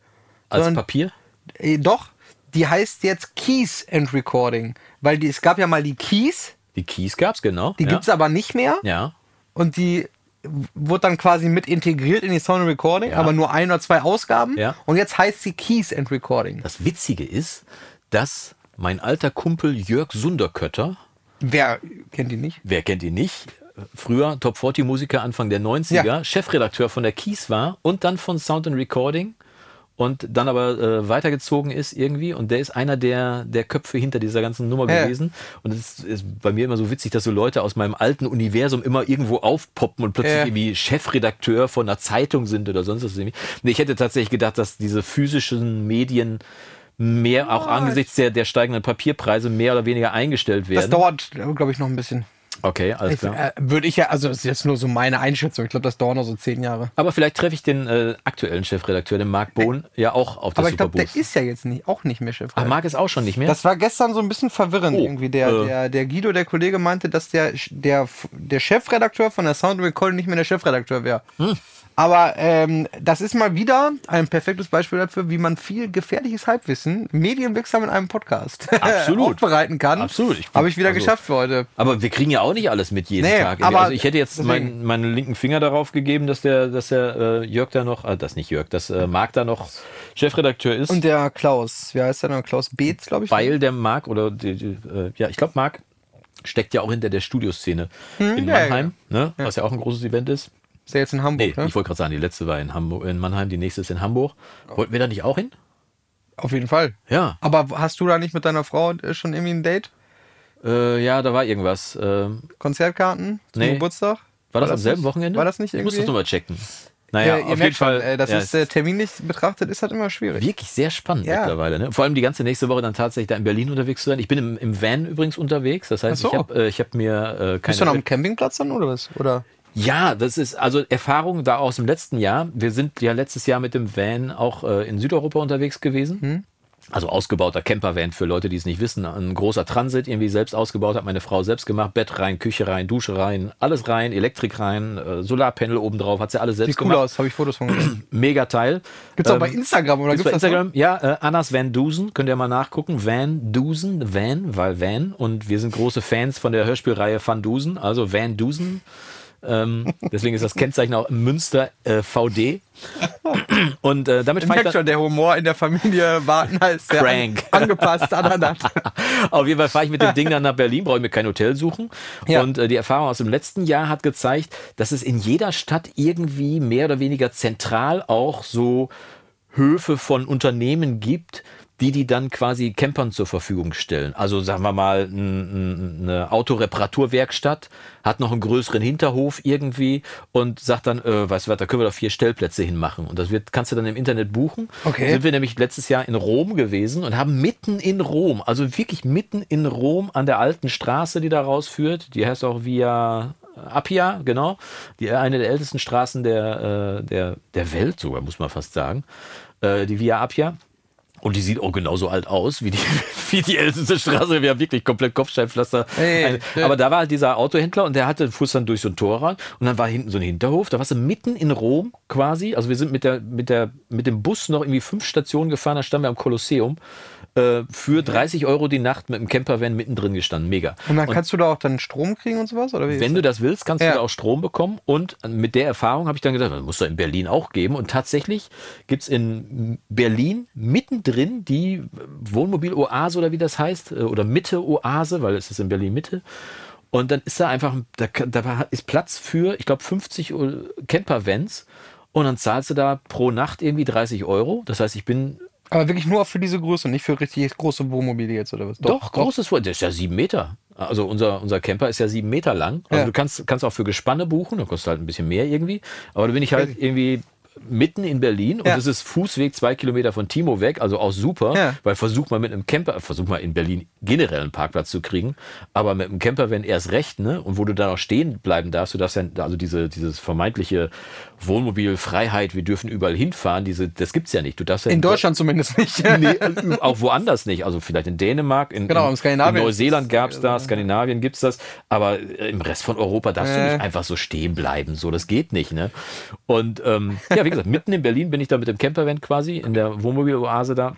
Als Papier? Äh, doch, die heißt jetzt Keys and Recording. Weil die, es gab ja mal die Keys, Die Keys gab's, genau. die ja. gibt's aber nicht mehr. Ja. Und die wurde dann quasi mit integriert in die Sound and Recording, Ja. aber nur ein oder zwei Ausgaben. Ja. Und jetzt heißt sie Keys and Recording. Das Witzige ist, dass mein alter Kumpel Jörg Sunderkötter, Wer kennt die nicht? wer kennt ihn nicht, früher Top 40 Musiker Anfang der 90er, Ja. Chefredakteur von der Keys war und dann von Sound and Recording und dann aber äh, weitergezogen ist irgendwie und der ist einer der, der Köpfe hinter dieser ganzen Nummer Ja. gewesen und es ist bei mir immer so witzig, dass so Leute aus meinem alten Universum immer irgendwo aufpoppen und plötzlich Ja. irgendwie Chefredakteur von einer Zeitung sind oder sonst was. Nee, ich hätte tatsächlich gedacht, dass diese physischen Medien mehr auch angesichts der, der steigenden Papierpreise mehr oder weniger eingestellt Das werden. dauert, glaube ich, noch ein bisschen. Okay, alles Ich, klar. äh, Würde ich ja, also das ist jetzt nur so meine Einschätzung. Ich glaube, das dauert noch so zehn Jahre. Aber vielleicht treffe ich den äh, aktuellen Chefredakteur, den Marc Bohn, ja auch auf der Aber ich glaube, der ist ja jetzt nicht, auch nicht mehr Chef. Ach, Marc ist auch schon nicht mehr? Das war gestern so ein bisschen verwirrend Oh, irgendwie. Der, äh. der, der Guido, der Kollege, meinte, dass der, der, der Chefredakteur von der Sound Recording nicht mehr der Chefredakteur wäre. Hm. Aber ähm, das ist mal wieder ein perfektes Beispiel dafür, wie man viel gefährliches Halbwissen medienwirksam in einem Podcast Absolut. aufbereiten kann. Absolut. Habe ich wieder also- geschafft für heute. aber wir kriegen ja auch nicht alles mit jeden Nee, Tag. aber also ich hätte jetzt deswegen. meinen, linken Finger darauf gegeben, dass der, dass der äh, Jörg da noch, äh, das nicht Jörg, dass äh, Marc da noch Chefredakteur ist. Und der Klaus, wie heißt der noch? Klaus Beetz, glaube ich. weil der Marc oder die, die, äh, ja, ich glaube Marc steckt ja auch hinter der Studioszene in Hm, ja, Mannheim, Ne? was ja auch ein großes Event ist. Ist der jetzt in Nee, Hamburg, ne? ich wollte gerade sagen, die letzte war in, Hamburg, in Mannheim, die nächste ist in Hamburg. Wollten wir da nicht auch hin? Auf jeden Fall. Ja. Aber hast du da nicht mit deiner Frau äh, schon irgendwie ein Date? Äh, ja, da war irgendwas. Ähm, Konzertkarten zum Nee. Geburtstag? war das am selben nicht- Wochenende? War das nicht Ich muss irgendwie? das nochmal checken. Naja, Ja, ihr auf jeden merkt schon, Fall. äh, das ja, ist äh, terminlich betrachtet, ist halt immer schwierig. wirklich sehr spannend Ja. mittlerweile. Ne? Vor allem die ganze nächste Woche dann tatsächlich da in Berlin unterwegs zu sein. Ich bin im, im Van übrigens unterwegs. Das heißt, so. ich habe äh, hab mir äh, keine. Bist du noch am Campingplatz dann oder was? Oder? Ja, das ist also Erfahrung da aus dem letzten Jahr. Wir sind ja letztes Jahr mit dem Van auch äh, in Südeuropa unterwegs gewesen. Hm. Also ausgebauter Campervan für Leute, die es nicht wissen. Ein großer Transit, irgendwie selbst ausgebaut, hat meine Frau selbst gemacht. Bett rein, Küche rein, Dusche rein, alles rein, Elektrik rein, äh, Solarpanel obendrauf, hat sie alles selbst Sieht cool gemacht. aus, habe ich Fotos von gesehen. Mega Teil. Gibt's auch Ähm, bei Instagram oder Gibt's bei gibt's das Instagram? Ja, äh, Annas Van Dusen, könnt ihr mal nachgucken. Van Dusen, Van, weil Van. Und wir sind große Fans von der Hörspielreihe Van Dusen, also Van Dusen. Ähm, deswegen ist das Kennzeichen auch Münster äh, VD. Und äh, damit fahre ich schon, der Humor in der Familie Warten heißt Crank. An, angepasst aneinander. Auf jeden Fall fahre ich mit dem Ding dann nach Berlin, brauche ich mir kein Hotel suchen. Ja. Und äh, die Erfahrung aus dem letzten Jahr hat gezeigt, dass es in jeder Stadt irgendwie mehr oder weniger zentral auch so Höfe von Unternehmen gibt, die die dann quasi Campern zur Verfügung stellen. Also sagen wir mal eine Autoreparaturwerkstatt hat noch einen größeren Hinterhof irgendwie und sagt dann, äh, weißt du was, da können wir doch vier Stellplätze hinmachen und das wird kannst du dann im Internet buchen. Okay. Sind wir nämlich letztes Jahr in Rom gewesen und haben mitten in Rom, also wirklich mitten in Rom an der alten Straße, die da rausführt, die heißt auch Via Appia, genau, die eine der ältesten Straßen der, äh, der, der Welt sogar, muss man fast sagen, äh, die Via Appia. Und die sieht auch genauso alt aus wie die, wie die älteste Straße. Wir haben wirklich komplett Kopfsteinpflaster. Hey, ja. Aber da war halt dieser Autohändler und der hatte fuß dann durch so ein Tor rein und dann war hinten so ein Hinterhof. Da warst du mitten in Rom quasi. Also wir sind mit, der, mit, der, mit dem Bus noch irgendwie fünf Stationen gefahren. Da standen wir am Kolosseum. Äh, für 30 Euro die Nacht mit dem Campervan mittendrin gestanden. Mega. Und dann kannst du da auch dann Strom kriegen und sowas? Oder wie Wenn du das willst, kannst Ja. du da auch Strom bekommen. Und mit der Erfahrung habe ich dann gesagt, das muss doch in Berlin auch geben. Und tatsächlich gibt es in Berlin mittendrin die Wohnmobil-Oase oder wie das heißt, äh, oder Mitte-Oase, weil es ist in Berlin Mitte. Und dann ist da einfach, da, da ist Platz für, ich glaube, 50 Campervans. Und dann zahlst du da pro Nacht irgendwie 30 Euro. Das heißt, ich bin Aber wirklich nur für diese Größe, nicht für richtig große Wohnmobile jetzt oder was? Doch, großes Vor. Der ist ja sieben Meter. Also unser, unser Camper ist ja sieben Meter lang. Also Ja. du kannst, kannst auch für Gespanne buchen, da kostet halt ein bisschen mehr irgendwie. Aber da bin ich halt irgendwie mitten in Berlin und es ist Fußweg zwei Kilometer von Timo weg, also auch super, weil versuch mal mit einem Camper, versuch mal in Berlin generell einen Parkplatz zu kriegen, aber mit einem Camper, wenn erst recht, ne, und wo du dann auch stehen bleiben darfst, du darfst ja, also diese, dieses vermeintliche Wohnmobilfreiheit, wir dürfen überall hinfahren, diese, das gibt's ja nicht. Du darfst ja In Deutschland zumindest nicht. Nee, auch woanders nicht. Also vielleicht in Dänemark, in, Genau, in, in in Neuseeland ist es- gab es das, Skandinavien gibt es das, aber äh, im Rest von Europa darfst du Äh. nicht einfach so stehen bleiben. So, das geht nicht. Ne? Und ähm, ja, wie gesagt, mitten in Berlin bin ich da mit dem Campervan quasi in der Wohnmobiloase da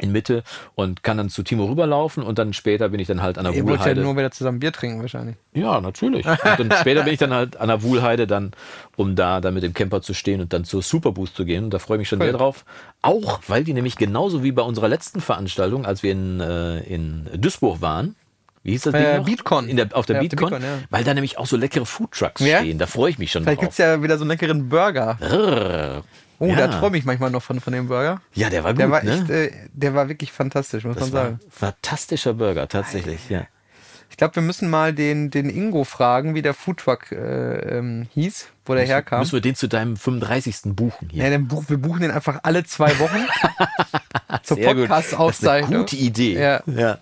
in Mitte und kann dann zu Timo rüberlaufen und dann später bin ich dann halt an der Ihr wollt ja Wuhlheide. nur wieder zusammen Bier trinken wahrscheinlich. Ja, natürlich. Und dann später bin ich dann halt an der Wuhlheide dann, um da dann mit dem Camper zu stehen und dann zur Superboost zu gehen. Und da freue ich mich schon Cool. sehr drauf. Auch, weil die nämlich genauso wie bei unserer letzten Veranstaltung, als wir in, äh, in Duisburg waren, wie hieß das Ding Äh, noch? Beatcon. In der, auf der Ja, auf der Beatcon, Beatcon, ja. weil da nämlich auch so leckere Foodtrucks Ja? stehen. Da freue ich mich schon Vielleicht gibt es ja wieder so einen leckeren Burger. Rrrr. Oh, ja. da träume ich manchmal noch von, von dem Burger. Ja, der war gut, Der war ne? echt, äh, der war wirklich fantastisch, muss das man sagen. fantastischer Burger, tatsächlich, ja. Ich glaube, wir müssen mal den, den Ingo fragen, wie der Foodtruck äh, ähm, hieß, wo der herkam. Müssen wir den zu deinem 35. buchen hier. Ja, dann buch, wir buchen den einfach alle zwei Wochen zur Podcast-Aufzeichnung. gute Idee. Ja. ja.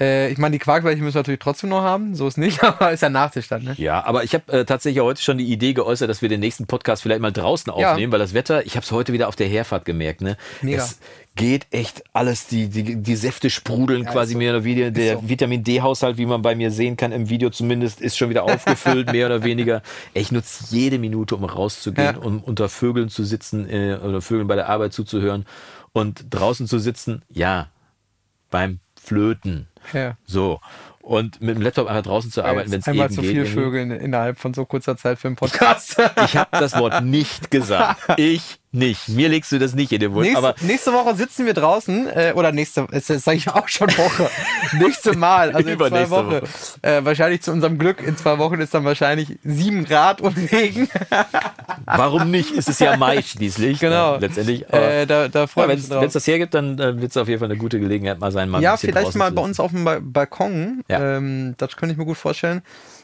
Äh, ich meine, die Quarkbällchen müssen wir natürlich trotzdem noch haben, so ist nicht, aber ist ja Nachtisch dann. Ne? Ja, aber ich habe äh, tatsächlich heute schon die Idee geäußert, dass wir den nächsten Podcast vielleicht mal draußen Ja. aufnehmen, weil das Wetter, ich habe es heute wieder auf der Herfahrt gemerkt, ne? Mega. Es geht echt alles, die, die, die Säfte sprudeln Ja, quasi so. mehr oder weniger. Der so. Vitamin D-Haushalt, wie man bei mir sehen kann, im Video zumindest, ist schon wieder aufgefüllt, mehr oder weniger. Ich nutze jede Minute, um rauszugehen, Ja. um unter Vögeln zu sitzen äh, oder Vögeln bei der Arbeit zuzuhören und draußen zu sitzen, ja, beim Flöten. Ja. So. Und mit dem Laptop einfach draußen zu arbeiten, wenn es Einmal eben zu geht. viel. Vögeln innerhalb von so kurzer Zeit für einen Podcast. Ich habe das Wort nicht gesagt. Ich nicht. Mir legst du das nicht in den Mund. Nächste, aber nächste Woche sitzen wir draußen, äh, oder nächste, das sage ich auch schon Woche. nächste Mal, also in zwei Wochen. Woche. Äh, wahrscheinlich zu unserem Glück, in zwei Wochen ist dann wahrscheinlich sieben Grad und Regen. warum nicht? Es ist ja Mai schließlich. Genau. Äh, letztendlich. Aber Äh, da da ja, wenn es das hergibt, dann äh, wird es auf jeden Fall eine gute Gelegenheit mal sein, mal Ja, vielleicht mal bei uns auf dem ba Balkon. Ja. Ähm, das könnte ich mir gut vorstellen.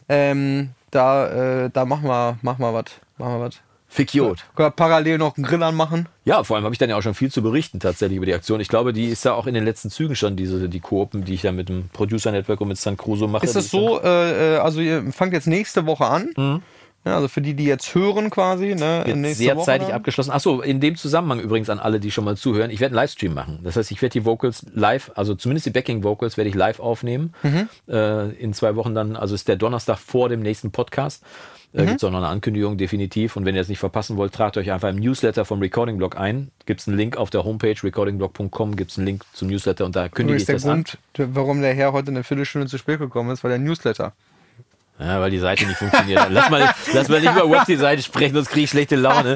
Ähm, da, äh, da machen wir, machen wir was. Machen wir was. Fikiot. Können wir parallel noch einen Grill anmachen. Ja, vor allem habe ich dann ja auch schon viel zu berichten tatsächlich über die Aktion. Ich glaube, die ist ja auch in den letzten Zügen schon, diese, die Koopen, die ich ja mit dem Producer Network und mit San Crusoe mache. Ist das so, äh, äh, also ihr fangt jetzt nächste Woche an. Ja, also für die, die jetzt hören quasi. Ne, Mhm. Nächste sehr Woche zeitig dann. abgeschlossen. Achso, in dem Zusammenhang übrigens an alle, die schon mal zuhören, ich werde einen Livestream machen. Das heißt, ich werde die Vocals live, also zumindest die Backing Vocals werde ich live aufnehmen. Mhm. Äh, in zwei Wochen dann, also ist der Donnerstag vor dem nächsten Podcast. Da Mhm. gibt es auch noch eine Ankündigung, definitiv. Und wenn ihr das nicht verpassen wollt, tragt euch einfach im Newsletter vom Recording Blog ein. Gibt es einen Link auf der Homepage recordingblog.com, gibt es einen Link zum Newsletter und da kündige ich der das an. Grund, der- warum der Herr heute eine Viertelstunde zu spät gekommen ist, weil der Newsletter. Ja, weil die Seite nicht funktioniert. Lass mal, lass mal nicht über Web die Seite sprechen, sonst kriege ich schlechte Laune.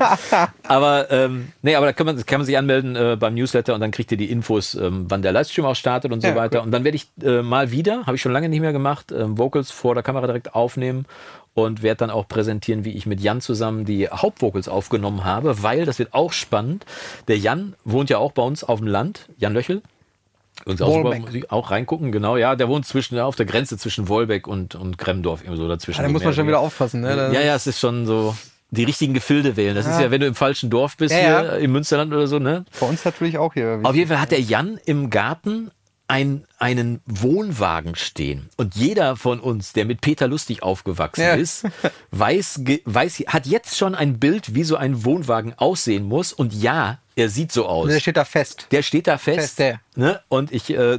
Aber ähm, nee, aber da kann man, kann man sich anmelden äh, beim Newsletter und dann kriegt ihr die Infos, ähm, wann der Livestream auch startet und so Ja, weiter. cool. Und dann werde ich äh, mal wieder, habe ich schon lange nicht mehr gemacht, ähm, Vocals vor der Kamera direkt aufnehmen und werde dann auch präsentieren, wie ich mit Jan zusammen die Hauptvocals aufgenommen habe, weil das wird auch spannend. Der Jan wohnt ja auch bei uns auf dem Land, Jan Löchel. Übrigens auch, super auch reingucken, genau, ja, der wohnt zwischen, auf der Grenze zwischen Wolbeck und, und Kremdorf, irgendwie so dazwischen. Ja, da muss man schon wieder aufpassen, ne? Ja, ja, es ist schon so, die richtigen Gefilde wählen. Das ja. ist ja, wenn du im falschen Dorf bist, ja, hier ja. im Münsterland oder so, ne? Bei uns natürlich auch hier. Auf jeden Fall hat der Jan im Garten ein, einen Wohnwagen stehen. Und jeder von uns, der mit Peter Lustig aufgewachsen ja. ist, weiß, weiß, hat jetzt schon ein Bild, wie so ein Wohnwagen aussehen muss. Und ja, er sieht so aus. Der steht da fest. Der steht da fest. fest ne? Und ich, äh,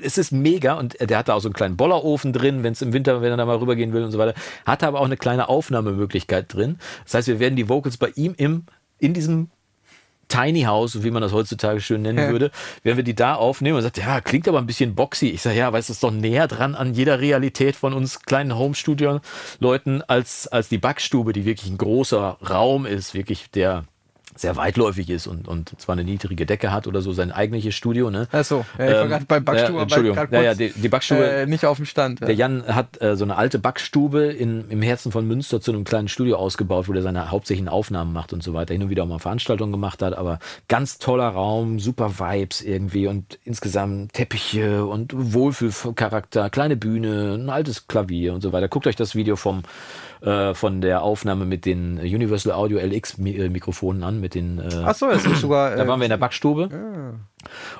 es ist mega. Und der hat da auch so einen kleinen Bollerofen drin, wenn es im Winter, wenn er da mal rübergehen will und so weiter. Hat aber auch eine kleine Aufnahmemöglichkeit drin. Das heißt, wir werden die Vocals bei ihm im, in diesem Tiny House, wie man das heutzutage schön nennen ja. würde, wenn wir die da aufnehmen und sagt, ja, klingt aber ein bisschen boxy. Ich sage, ja, weil es ist doch näher dran an jeder Realität von uns kleinen Home-Studio-Leuten als, als die Backstube, die wirklich ein großer Raum ist, wirklich der sehr weitläufig ist und, und zwar eine niedrige Decke hat oder so, sein eigentliches Studio. Ne? Achso, ja, ich war ähm, gerade bei Backstube. Äh, Entschuldigung, ja, ja, die, die Backstube. Äh, nicht auf dem Stand. Ja. Der Jan hat äh, so eine alte Backstube in, im Herzen von Münster zu einem kleinen Studio ausgebaut, wo er seine hauptsächlichen Aufnahmen macht und so weiter. Hin und wieder auch mal Veranstaltungen gemacht hat, aber ganz toller Raum, super Vibes irgendwie und insgesamt Teppiche und Wohlfühlcharakter, kleine Bühne, ein altes Klavier und so weiter. Guckt euch das Video vom äh, von der Aufnahme mit den Universal Audio LX äh, Mikrofonen an, mit den. Äh, Ach so, das ist sogar. da waren wir in der Backstube. Ja.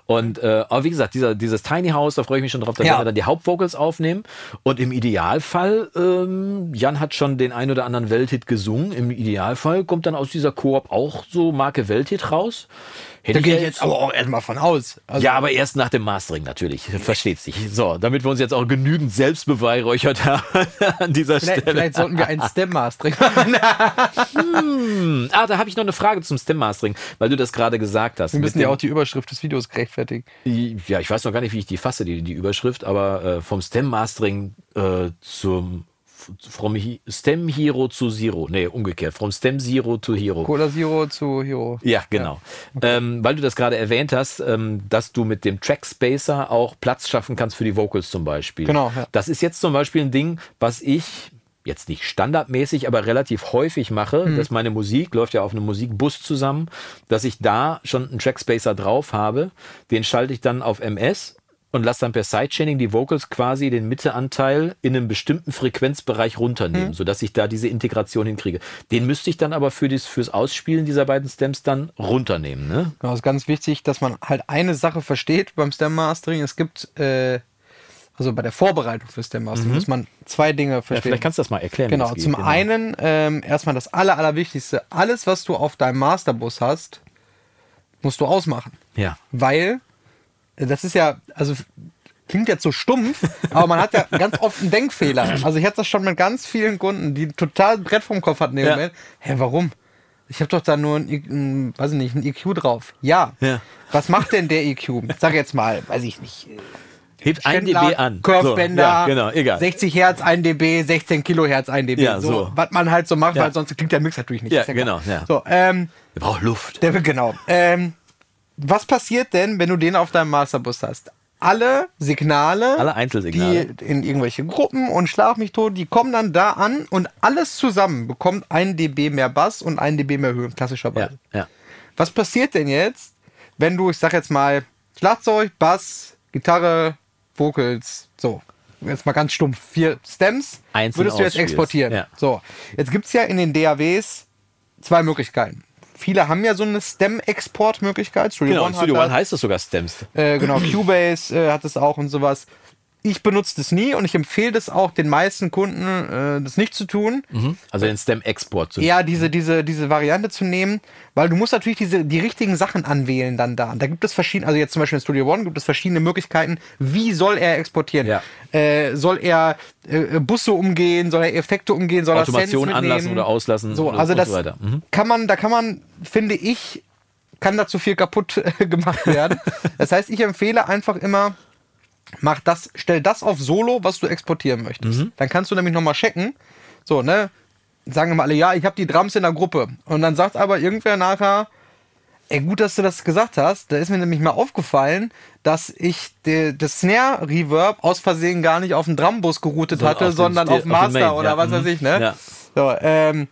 Und äh, aber wie gesagt, dieser, dieses Tiny House, da freue ich mich schon drauf, da ja. werden wir dann die Hauptvocals aufnehmen. Und im Idealfall, ähm, Jan hat schon den ein oder anderen Welthit gesungen. Im Idealfall kommt dann aus dieser Koop auch so Marke Welthit raus. Hätte da gehe ich jetzt aber auch erstmal von aus. Also ja, aber erst nach dem Mastering natürlich. Versteht sich. So, damit wir uns jetzt auch genügend selbst beweihräuchert haben an dieser vielleicht, Stelle. Vielleicht sollten wir ein Stem-Mastering machen. hm. Ah, da habe ich noch eine Frage zum Stem-Mastering, weil du das gerade gesagt hast. Wir müssen ja auch die Überschrift des Videos gerechtfertigen. Ja, ich weiß noch gar nicht, wie ich die fasse, die, die Überschrift, aber äh, vom Stem-Mastering äh, zum from Stem Hero zu Zero. Nee, umgekehrt. From Stem Zero to Hero. Cola Zero zu Hero. Ja, genau. Ja. Okay. Ähm, weil du das gerade erwähnt hast, ähm, dass du mit dem Track Spacer auch Platz schaffen kannst für die Vocals zum Beispiel. Genau. Ja. Das ist jetzt zum Beispiel ein Ding, was ich jetzt nicht standardmäßig, aber relativ häufig mache, mhm. dass meine Musik läuft ja auf einem Musikbus zusammen, dass ich da schon einen Trackspacer drauf habe. Den schalte ich dann auf MS und lasse dann per Sidechaining die Vocals quasi den Mitteanteil in einem bestimmten Frequenzbereich runternehmen, mhm. sodass ich da diese Integration hinkriege. Den müsste ich dann aber für das, fürs Ausspielen dieser beiden Stems dann runternehmen. Ne? Genau, es ist ganz wichtig, dass man halt eine Sache versteht beim Stem Mastering. Es gibt äh, also bei der Vorbereitung für Stem Mastering mhm. muss man zwei Dinge verstehen. Ja, vielleicht kannst du das mal erklären. Genau, zum genau. einen ähm, erstmal das aller, allerwichtigste. Alles, was du auf deinem Masterbus hast, musst du ausmachen. Ja. Weil das ist ja, also klingt jetzt so stumpf, aber man hat ja ganz oft einen Denkfehler. Also ich hatte das schon mit ganz vielen Kunden, die total Brett vom Kopf hatten. Ja. Hä, hey, warum? Ich habe doch da nur ein, ein, weiß ich nicht, ein EQ drauf. Ja. ja. Was macht denn der EQ? sag jetzt mal, weiß ich nicht. Äh, Hebt 1 dB an. Curvebänder, so, ja, genau, egal. 60 Hertz 1 dB, 16 Kilohertz 1 dB. Ja, so, so. Was man halt so macht, ja. weil sonst klingt der Mix natürlich nicht. Ja, genau. Ja. So, ähm, der braucht Luft. Der, genau. Ähm, was passiert denn, wenn du den auf deinem Masterbus hast? Alle Signale, alle Einzelsignale, die in irgendwelche Gruppen und Schlaf mich tot, die kommen dann da an und alles zusammen bekommt ein dB mehr Bass und ein dB mehr Höhe, klassischerweise. Ja, ja. Was passiert denn jetzt, wenn du, ich sag jetzt mal, Schlagzeug, Bass, Gitarre, Vocals, so, jetzt mal ganz stumpf, vier Stems, Einzeln würdest du jetzt exportieren. Ja. So, jetzt gibt es ja in den DAWs zwei Möglichkeiten viele haben ja so eine Stem-Export-Möglichkeit. Studio genau, One Studio One heißt das sogar Stems. Äh, genau, Cubase äh, hat es auch und sowas ich benutze das nie und ich empfehle das auch den meisten Kunden, äh, das nicht zu tun. Mhm. Also den Stem-Export zu Ja, diese, diese, diese Variante zu nehmen, weil du musst natürlich diese, die richtigen Sachen anwählen dann da. Da gibt es verschiedene, also jetzt zum Beispiel in Studio One gibt es verschiedene Möglichkeiten, wie soll er exportieren? Ja. Äh, soll er äh, Busse umgehen, soll er Effekte umgehen, soll Automation er anlassen oder auslassen? So, oder, also das so mhm. kann man, da kann man, finde ich, kann da zu viel kaputt gemacht werden. das heißt, ich empfehle einfach immer, mach das, stell das auf Solo, was du exportieren möchtest. Mhm. Dann kannst du nämlich nochmal checken. So, ne? Sagen wir mal alle, ja, ich habe die Drums in der Gruppe. Und dann sagt aber irgendwer nachher, ey, gut, dass du das gesagt hast. Da ist mir nämlich mal aufgefallen, dass ich das Snare Reverb aus Versehen gar nicht auf den Drumbus geroutet so, hatte, auf sondern auf Master auf Main, oder ja. was weiß mhm. ich, ne? Ja. So, ähm,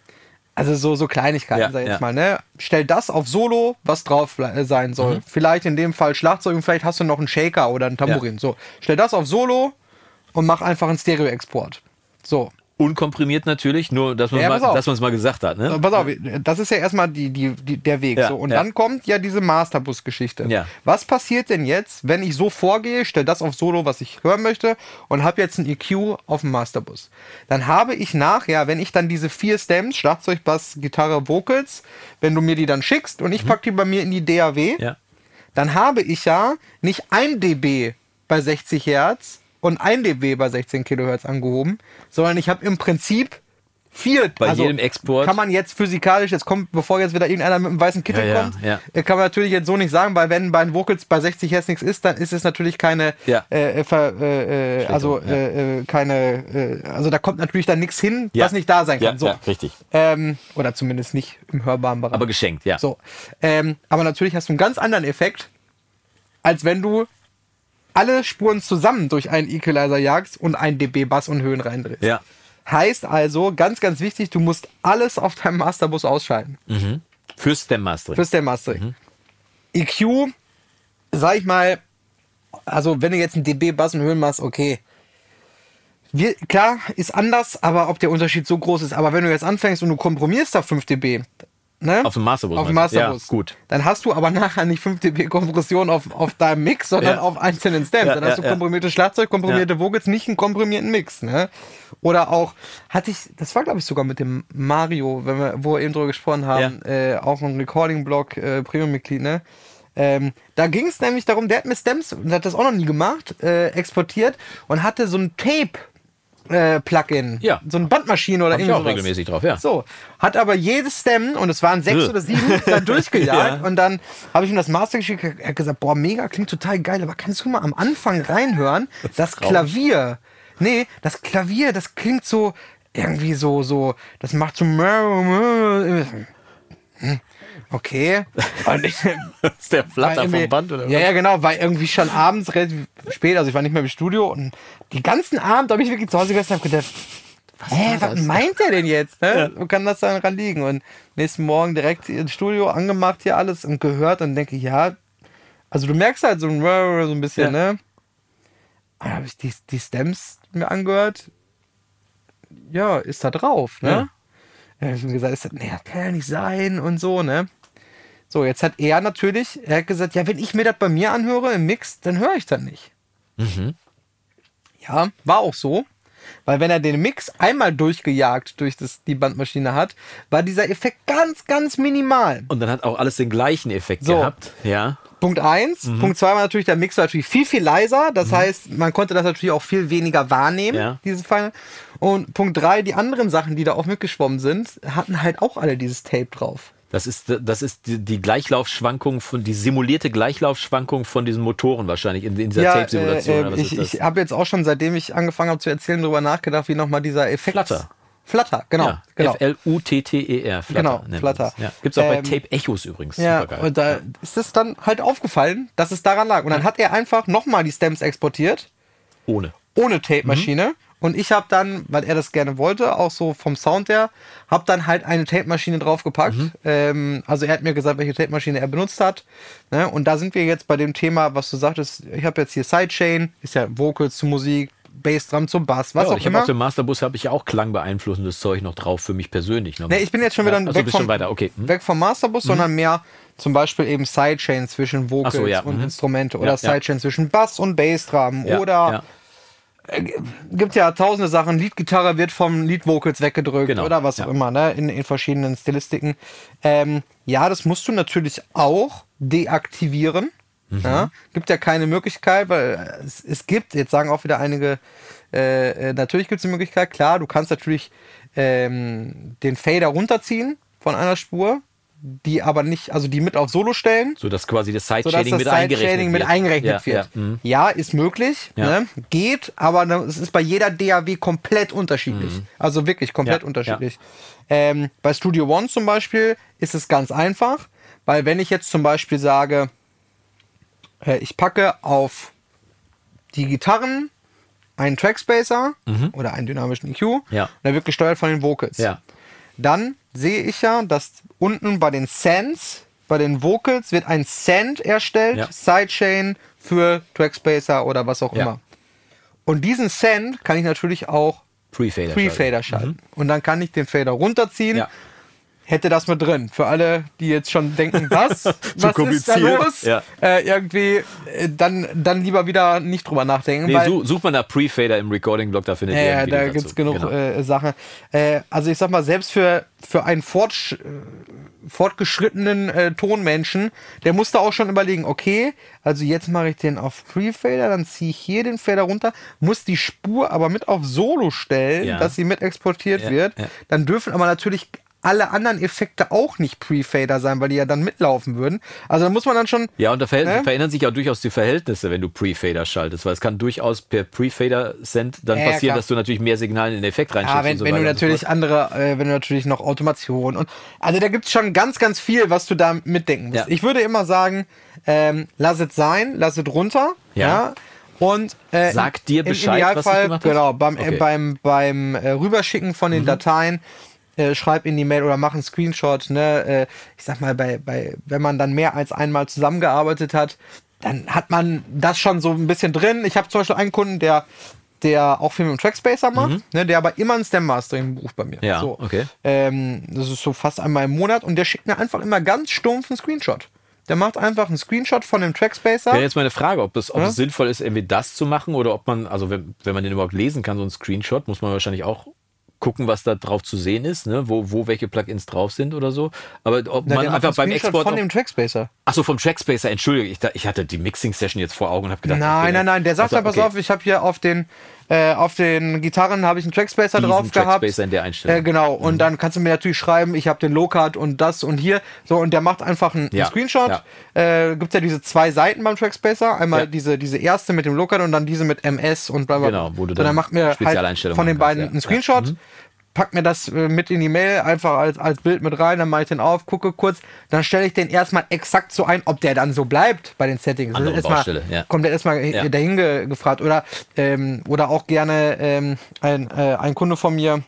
Also so, so Kleinigkeiten, Ja, sag ich jetzt ja. mal, ne? Stell das auf Solo, was drauf äh, sein soll. Mhm. Vielleicht in dem Fall Schlagzeug und vielleicht hast du noch einen Shaker oder einen Tambourin. So, stell das auf Solo und mach einfach einen Stereo-Export. So. Unkomprimiert natürlich, nur dass man Ja, es mal, mal gesagt hat. Ne? Pass auf, das ist ja erstmal die, die, die, der Weg. Ja, so. Und ja. dann kommt ja diese Masterbus-Geschichte. Ja. Was passiert denn jetzt, wenn ich so vorgehe, stell das auf Solo, was ich hören möchte, und habe jetzt ein EQ auf dem Masterbus? Dann habe ich nachher, wenn ich dann diese vier Stems, Schlagzeug, Bass, Gitarre, Vocals, wenn du mir die dann schickst und ich pack die bei mir in die DAW, dann habe ich ja nicht ein dB bei 60 Hertz und ein dB bei 16 Kilohertz angehoben, sondern ich habe im Prinzip vier. Bei jedem Export. Kann man jetzt physikalisch, jetzt kommt, bevor jetzt wieder irgendeiner mit einem weißen Kittel Ja, ja, kommt, ja. äh, kann man natürlich jetzt so nicht sagen, weil wenn bei den Vocals bei 60 Hertz nichts ist, dann ist es natürlich keine, äh, äh, ver, äh, äh, also äh, keine, also da kommt natürlich dann nichts hin, was nicht da sein kann. So. ja, richtig. Ähm, oder zumindest nicht im hörbaren Bereich. Aber geschenkt, ja. So. Ähm, aber natürlich hast du einen ganz anderen Effekt, als wenn du alle Spuren zusammen durch einen Equalizer jagst und ein dB Bass und Höhen reindrehst. Ja. Heißt also, ganz, ganz wichtig, du musst alles auf deinem Masterbus ausschalten. Fürs Stem Mastering. Fürs der Mastering. EQ, sag ich mal, also wenn du jetzt ein dB Bass und Höhen machst, okay. Wir, klar, ist anders, aber ob der Unterschied so groß ist. Aber wenn du jetzt anfängst und du komprimierst da 5 dB, ne? Auf dem Masterbus. Auf dem? Masterbus. Ja, gut. Dann hast du aber nachher nicht 5 dB Kompression auf, auf deinem Mix, sondern Ja. auf einzelnen Stems. Ja, dann hast du komprimiertes Schlagzeug, komprimierte Vocals, nicht einen komprimierten Mix. Ne? Oder auch, hatte ich, das war glaube ich sogar mit dem Mario, wenn wir, wo wir eben drüber gesprochen haben, äh, auch ein Recording-Blog, äh, Premium-Mitglied, ne? Ähm, da ging es nämlich darum, der hat mir Stems, und hat das auch noch nie gemacht, äh, exportiert und hatte so ein Tape. Äh, Plugin, Ja. so eine Bandmaschine oder Hab ich irgendwas. auch regelmäßig drauf, ja. So, hat aber jedes Stem, und es waren sechs oder sieben, dann durchgejagt. Ja. Und dann habe ich ihm das Master geschickt. Er hat gesagt, boah, mega, klingt total geil, aber kannst du mal am Anfang reinhören? Das, Klavier. Nee, das Klavier, das klingt so irgendwie so, so, das macht so. Hm, Okay. Und ich, ist der war Flatter vom Band oder Ja, ja, genau, war irgendwie schon abends relativ spät, also ich war nicht mehr im Studio und die ganzen Abend habe ich wirklich zu Hause gesessen und hab gedacht, hä, was meint der denn jetzt? Ne? Wo kann das dann dran liegen? Und nächsten Morgen direkt ins Studio angemacht hier alles und gehört und denke, ja, also du merkst halt so ein, so ein bisschen, ne? Und dann habe ich die, die Stems mir angehört. Ja, ist da drauf, ne? Ja. Ja. hab ich ihm gesagt, ist das, nee, das kann ja nicht sein und so, ne? So, jetzt hat er natürlich, er hat gesagt, ja, wenn ich mir das bei mir anhöre im Mix, dann höre ich das nicht. Ja, war auch so. Weil wenn er den Mix einmal durchgejagt durch das, die Bandmaschine hat, war dieser Effekt ganz, ganz minimal. Und dann hat auch alles den gleichen Effekt So. gehabt. Ja. Punkt eins. Mhm. Punkt zwei war natürlich, der Mix war natürlich viel, viel leiser. Das heißt, man konnte das natürlich auch viel weniger wahrnehmen, Ja. dieses Fall. Und Punkt drei, die anderen Sachen, die da auch mitgeschwommen sind, hatten halt auch alle dieses Tape drauf. Das ist, das ist die, die Gleichlaufschwankung von, die simulierte Gleichlaufschwankung von diesen Motoren wahrscheinlich in, in dieser Tape-Simulation. äh, oder was ich, ich habe jetzt auch schon, seitdem ich angefangen habe zu erzählen, darüber nachgedacht, wie nochmal dieser Effekt. Flutter. Flutter, genau. ja, genau. F-L-U-T-T-E-R. Flutter Genau, man Flutter. das. Ja. Gibt es auch bei Ähm, Tape Echos übrigens. Ja, und da ist es dann halt aufgefallen, dass es daran lag. Und dann hat er einfach nochmal die Stems exportiert, Ohne. ohne Tape-Maschine. Und ich habe dann, weil er das gerne wollte, auch so vom Sound her, habe dann halt eine Tape-Maschine draufgepackt. Ähm, also er hat mir gesagt, welche Tape-Maschine er benutzt hat. Ne? Und da sind wir jetzt bei dem Thema, was du sagtest. Ich habe jetzt hier Sidechain, ist ja Vocals zu Musik, Bassdrum zum Bass, was ja, auch ich habe immer. auf dem Masterbus habe ich ja auch klangbeeinflussendes Zeug noch drauf für mich persönlich. Ne, ich bin jetzt schon wieder ja, also weg, vom, okay. Hm. weg vom Masterbus, sondern mehr zum Beispiel eben Sidechain zwischen Vocals so, ja, und mhm. Instrumente oder ja. Sidechain zwischen Bass und Bassdrum oder. Gibt ja tausende Sachen. Leadgitarre wird vom Leadvocals weggedrückt Genau, oder was ja. auch immer, ne? In, in verschiedenen Stilistiken. Ähm, ja, das musst du natürlich auch deaktivieren. Mhm. Ja? Gibt ja keine Möglichkeit, weil es, es gibt, jetzt sagen auch wieder einige, äh, äh, natürlich gibt es eine Möglichkeit, klar, du kannst natürlich ähm, den Fader runterziehen von einer Spur, die aber nicht, also die mit auf Solo stellen So dass quasi das Sideshading das mit eingerechnet Sideshading mit wird. eingerechnet ja, wird. Ja, mhm. Ja, ist möglich, Ja. Ne? geht, aber ne- es ist bei jeder DAW komplett unterschiedlich. Also wirklich komplett unterschiedlich. Ähm, bei Studio One zum Beispiel ist es ganz einfach, weil wenn ich jetzt zum Beispiel sage, äh, ich packe auf die Gitarren einen Trackspacer oder einen dynamischen EQ, Mhm. Der wird gesteuert von den Vocals. Dann sehe ich ja, dass unten bei den Sends, bei den Vocals wird ein Send erstellt, Ja. Sidechain für Trackspacer oder was auch Ja. immer. Und diesen Send kann ich natürlich auch Pre-Fader. Pre-Fader schalten. Und dann kann ich den Fader runterziehen. Mhm. Ja. Hätte das mit drin. Für alle, die jetzt schon denken, was? was ist da kompliziert. los? Ja. Äh, irgendwie, äh, dann, dann lieber wieder nicht drüber nachdenken. Nee, weil, such, such mal nach Pre-Fader im Recording-Blog, da findet ja, ihr da gibt es genug Genau. äh, Sachen. Äh, also ich sag mal, selbst für, für einen fortsch, äh, fortgeschrittenen äh, Tonmenschen, der musste auch schon überlegen, okay, also jetzt mache ich den auf Pre-Fader, dann ziehe ich hier den Fader runter, muss die Spur aber mit auf Solo stellen, Ja. dass sie mit exportiert Ja, wird. ja. Dann dürfen aber natürlich alle anderen Effekte auch nicht Pre-Fader sein, weil die ja dann mitlaufen würden. Also da muss man dann schon Ja, und da Ne? verändern sich auch durchaus die Verhältnisse, wenn du Pre-Fader schaltest, weil es kann durchaus per Pre-Fader-Send dann Ja, ja, passieren, klar. dass du natürlich mehr Signale in den Effekt reinschickst. Ja, wenn, und so wenn du so natürlich andere, äh, wenn du natürlich noch Automation und also da gibt es schon ganz, ganz viel, was du da mitdenken musst. Ja. Ich würde immer sagen, ähm, lass es sein, lass es runter. Ja. Ja. Und äh, Sag dir im Bescheid, was du Idealfall, gemacht hast? genau, beim, äh, Okay. Mhm. beim, beim äh, Rüberschicken von den Dateien, äh, schreib in die Mail oder mach einen Screenshot. Ne? Äh, ich sag mal, bei, bei, wenn man dann mehr als einmal zusammengearbeitet hat, dann hat man das schon so ein bisschen drin. Ich habe zum Beispiel einen Kunden, der der auch viel mit dem Trackspacer macht, ne, der aber immer ein Stem Mastering bucht bei mir. Mhm. Ja, so. okay. Ähm, das ist so fast einmal im Monat und der schickt mir einfach immer ganz stumpf einen Screenshot. Der macht einfach einen Screenshot von dem Trackspacer. Wäre jetzt meine Frage, ob es, ob Ja? es sinnvoll ist, irgendwie das zu machen oder ob man, also wenn, wenn man den überhaupt lesen kann, so ein Screenshot, muss man wahrscheinlich auch gucken, was da drauf zu sehen ist, ne? wo, wo welche Plugins drauf sind oder so. Aber ob Na, man einfach beim Export. von dem Trackspacer. Achso, vom Trackspacer, entschuldige, ich, ich hatte die Mixing-Session jetzt vor Augen und habe gedacht. Nein, okay, nein, nein, der sagt also, pass okay, auf, ich habe hier auf den, äh, auf den Gitarren habe ich einen Trackspacer diesen drauf gehabt. Trackspacer in der Einstellung. Äh, genau, und dann kannst du mir natürlich schreiben, ich habe den Low-Cut und das und hier. So, und der macht einfach einen, Ja, einen Screenshot. Äh, Gibt ja diese zwei Seiten beim Trackspacer. Einmal Ja. diese, diese erste mit dem Low-Cut und dann diese mit MS und bla bla. Genau, wo du so, dann dann macht mir halt von den kannst, beiden ja. einen Screenshot. Ja. Mhm. Pack mir das äh, mit in die Mail, einfach als, als Bild mit rein, dann mache ich den auf, gucke kurz, dann stelle ich den erstmal exakt so ein, ob der dann so bleibt bei den Settings. Andere erstmal, Baustelle, ja. Kommt der erstmal Ja. dahin ge gefragt. Oder, ähm, oder auch gerne ähm, ein, äh, ein Kunde von mir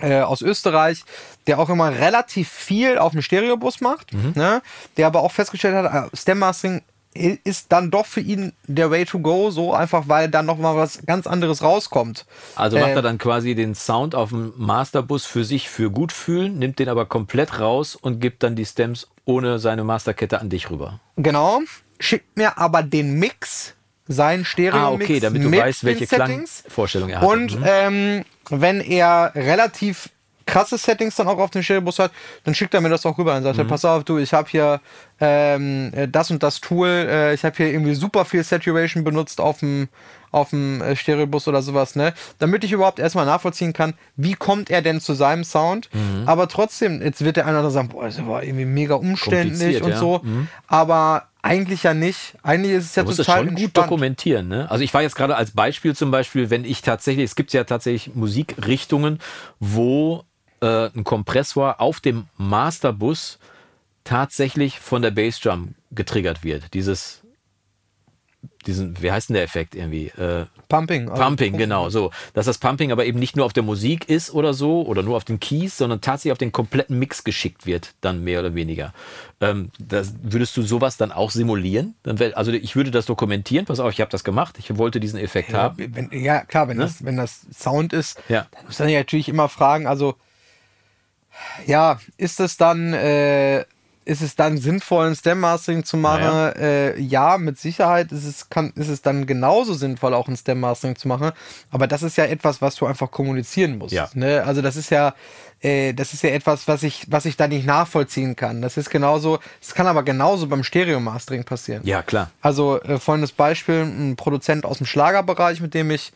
äh, aus Österreich, der auch immer relativ viel auf dem Stereobus macht, Mhm. ne? der aber auch festgestellt hat, äh, Stem Mastering i- ist dann doch für ihn der Way to go, so einfach, weil dann noch mal was ganz anderes rauskommt. Also macht Äh, er dann quasi den Sound auf dem Masterbus für sich für gut fühlen, nimmt den aber komplett raus und gibt dann die Stems ohne seine Masterkette an dich rüber. Genau, schickt mir aber den Mix, seinen Stereo-Mix Ah, okay, damit du weißt, welche. Klangvorstellung er hat. Und ähm, wenn er relativ krasse Settings dann auch auf dem Stereobus hat, dann schickt er mir das auch rüber und sagt, Mhm. pass auf, du, ich habe hier ähm, äh, das und das Tool, äh, ich habe hier irgendwie super viel Saturation benutzt auf dem auf dem äh, Stereobus oder sowas, ne? Damit ich überhaupt erstmal nachvollziehen kann, wie kommt er denn zu seinem Sound. Mhm. Aber trotzdem, jetzt wird der eine oder andere sagen, boah, das war irgendwie mega umständlich und ja. so. Aber eigentlich ja nicht. Eigentlich ist es ja Du musst total schon gut dokumentieren. Ne? Also ich war jetzt gerade als Beispiel zum Beispiel, wenn ich tatsächlich, es gibt ja tatsächlich Musikrichtungen, wo äh, ein Kompressor auf dem Masterbus tatsächlich von der Bassdrum getriggert wird. Dieses, diesen, wie heißt denn der Effekt irgendwie? Äh, Pumping. also Pumping, genau, so. Dass das Pumping aber eben nicht nur auf der Musik ist oder so oder nur auf den Keys, sondern tatsächlich auf den kompletten Mix geschickt wird, dann mehr oder weniger. Ähm, das, würdest du sowas dann auch simulieren? Dann wär, also ich würde das dokumentieren, pass auf, ich habe das gemacht, ich wollte diesen Effekt Ja, haben. wenn, ja, klar, wenn, das, wenn das Sound ist, Ne? Ja. dann muss man ja natürlich immer fragen, also ja, ist es dann, äh, ist es dann sinnvoll, ein Stem-Mastering zu machen? Ja. Äh, ja, mit Sicherheit ist es, kann, ist es dann genauso sinnvoll, auch ein Stem-Mastering zu machen. Aber das ist ja etwas, was du einfach kommunizieren musst. Ja. Ne? Also das ist ja, äh, das ist ja etwas, was ich, was ich da nicht nachvollziehen kann. Das ist genauso, es kann aber genauso beim Stereo-Mastering passieren. Ja, klar. Also äh, folgendes Beispiel, ein Produzent aus dem Schlagerbereich, mit dem ich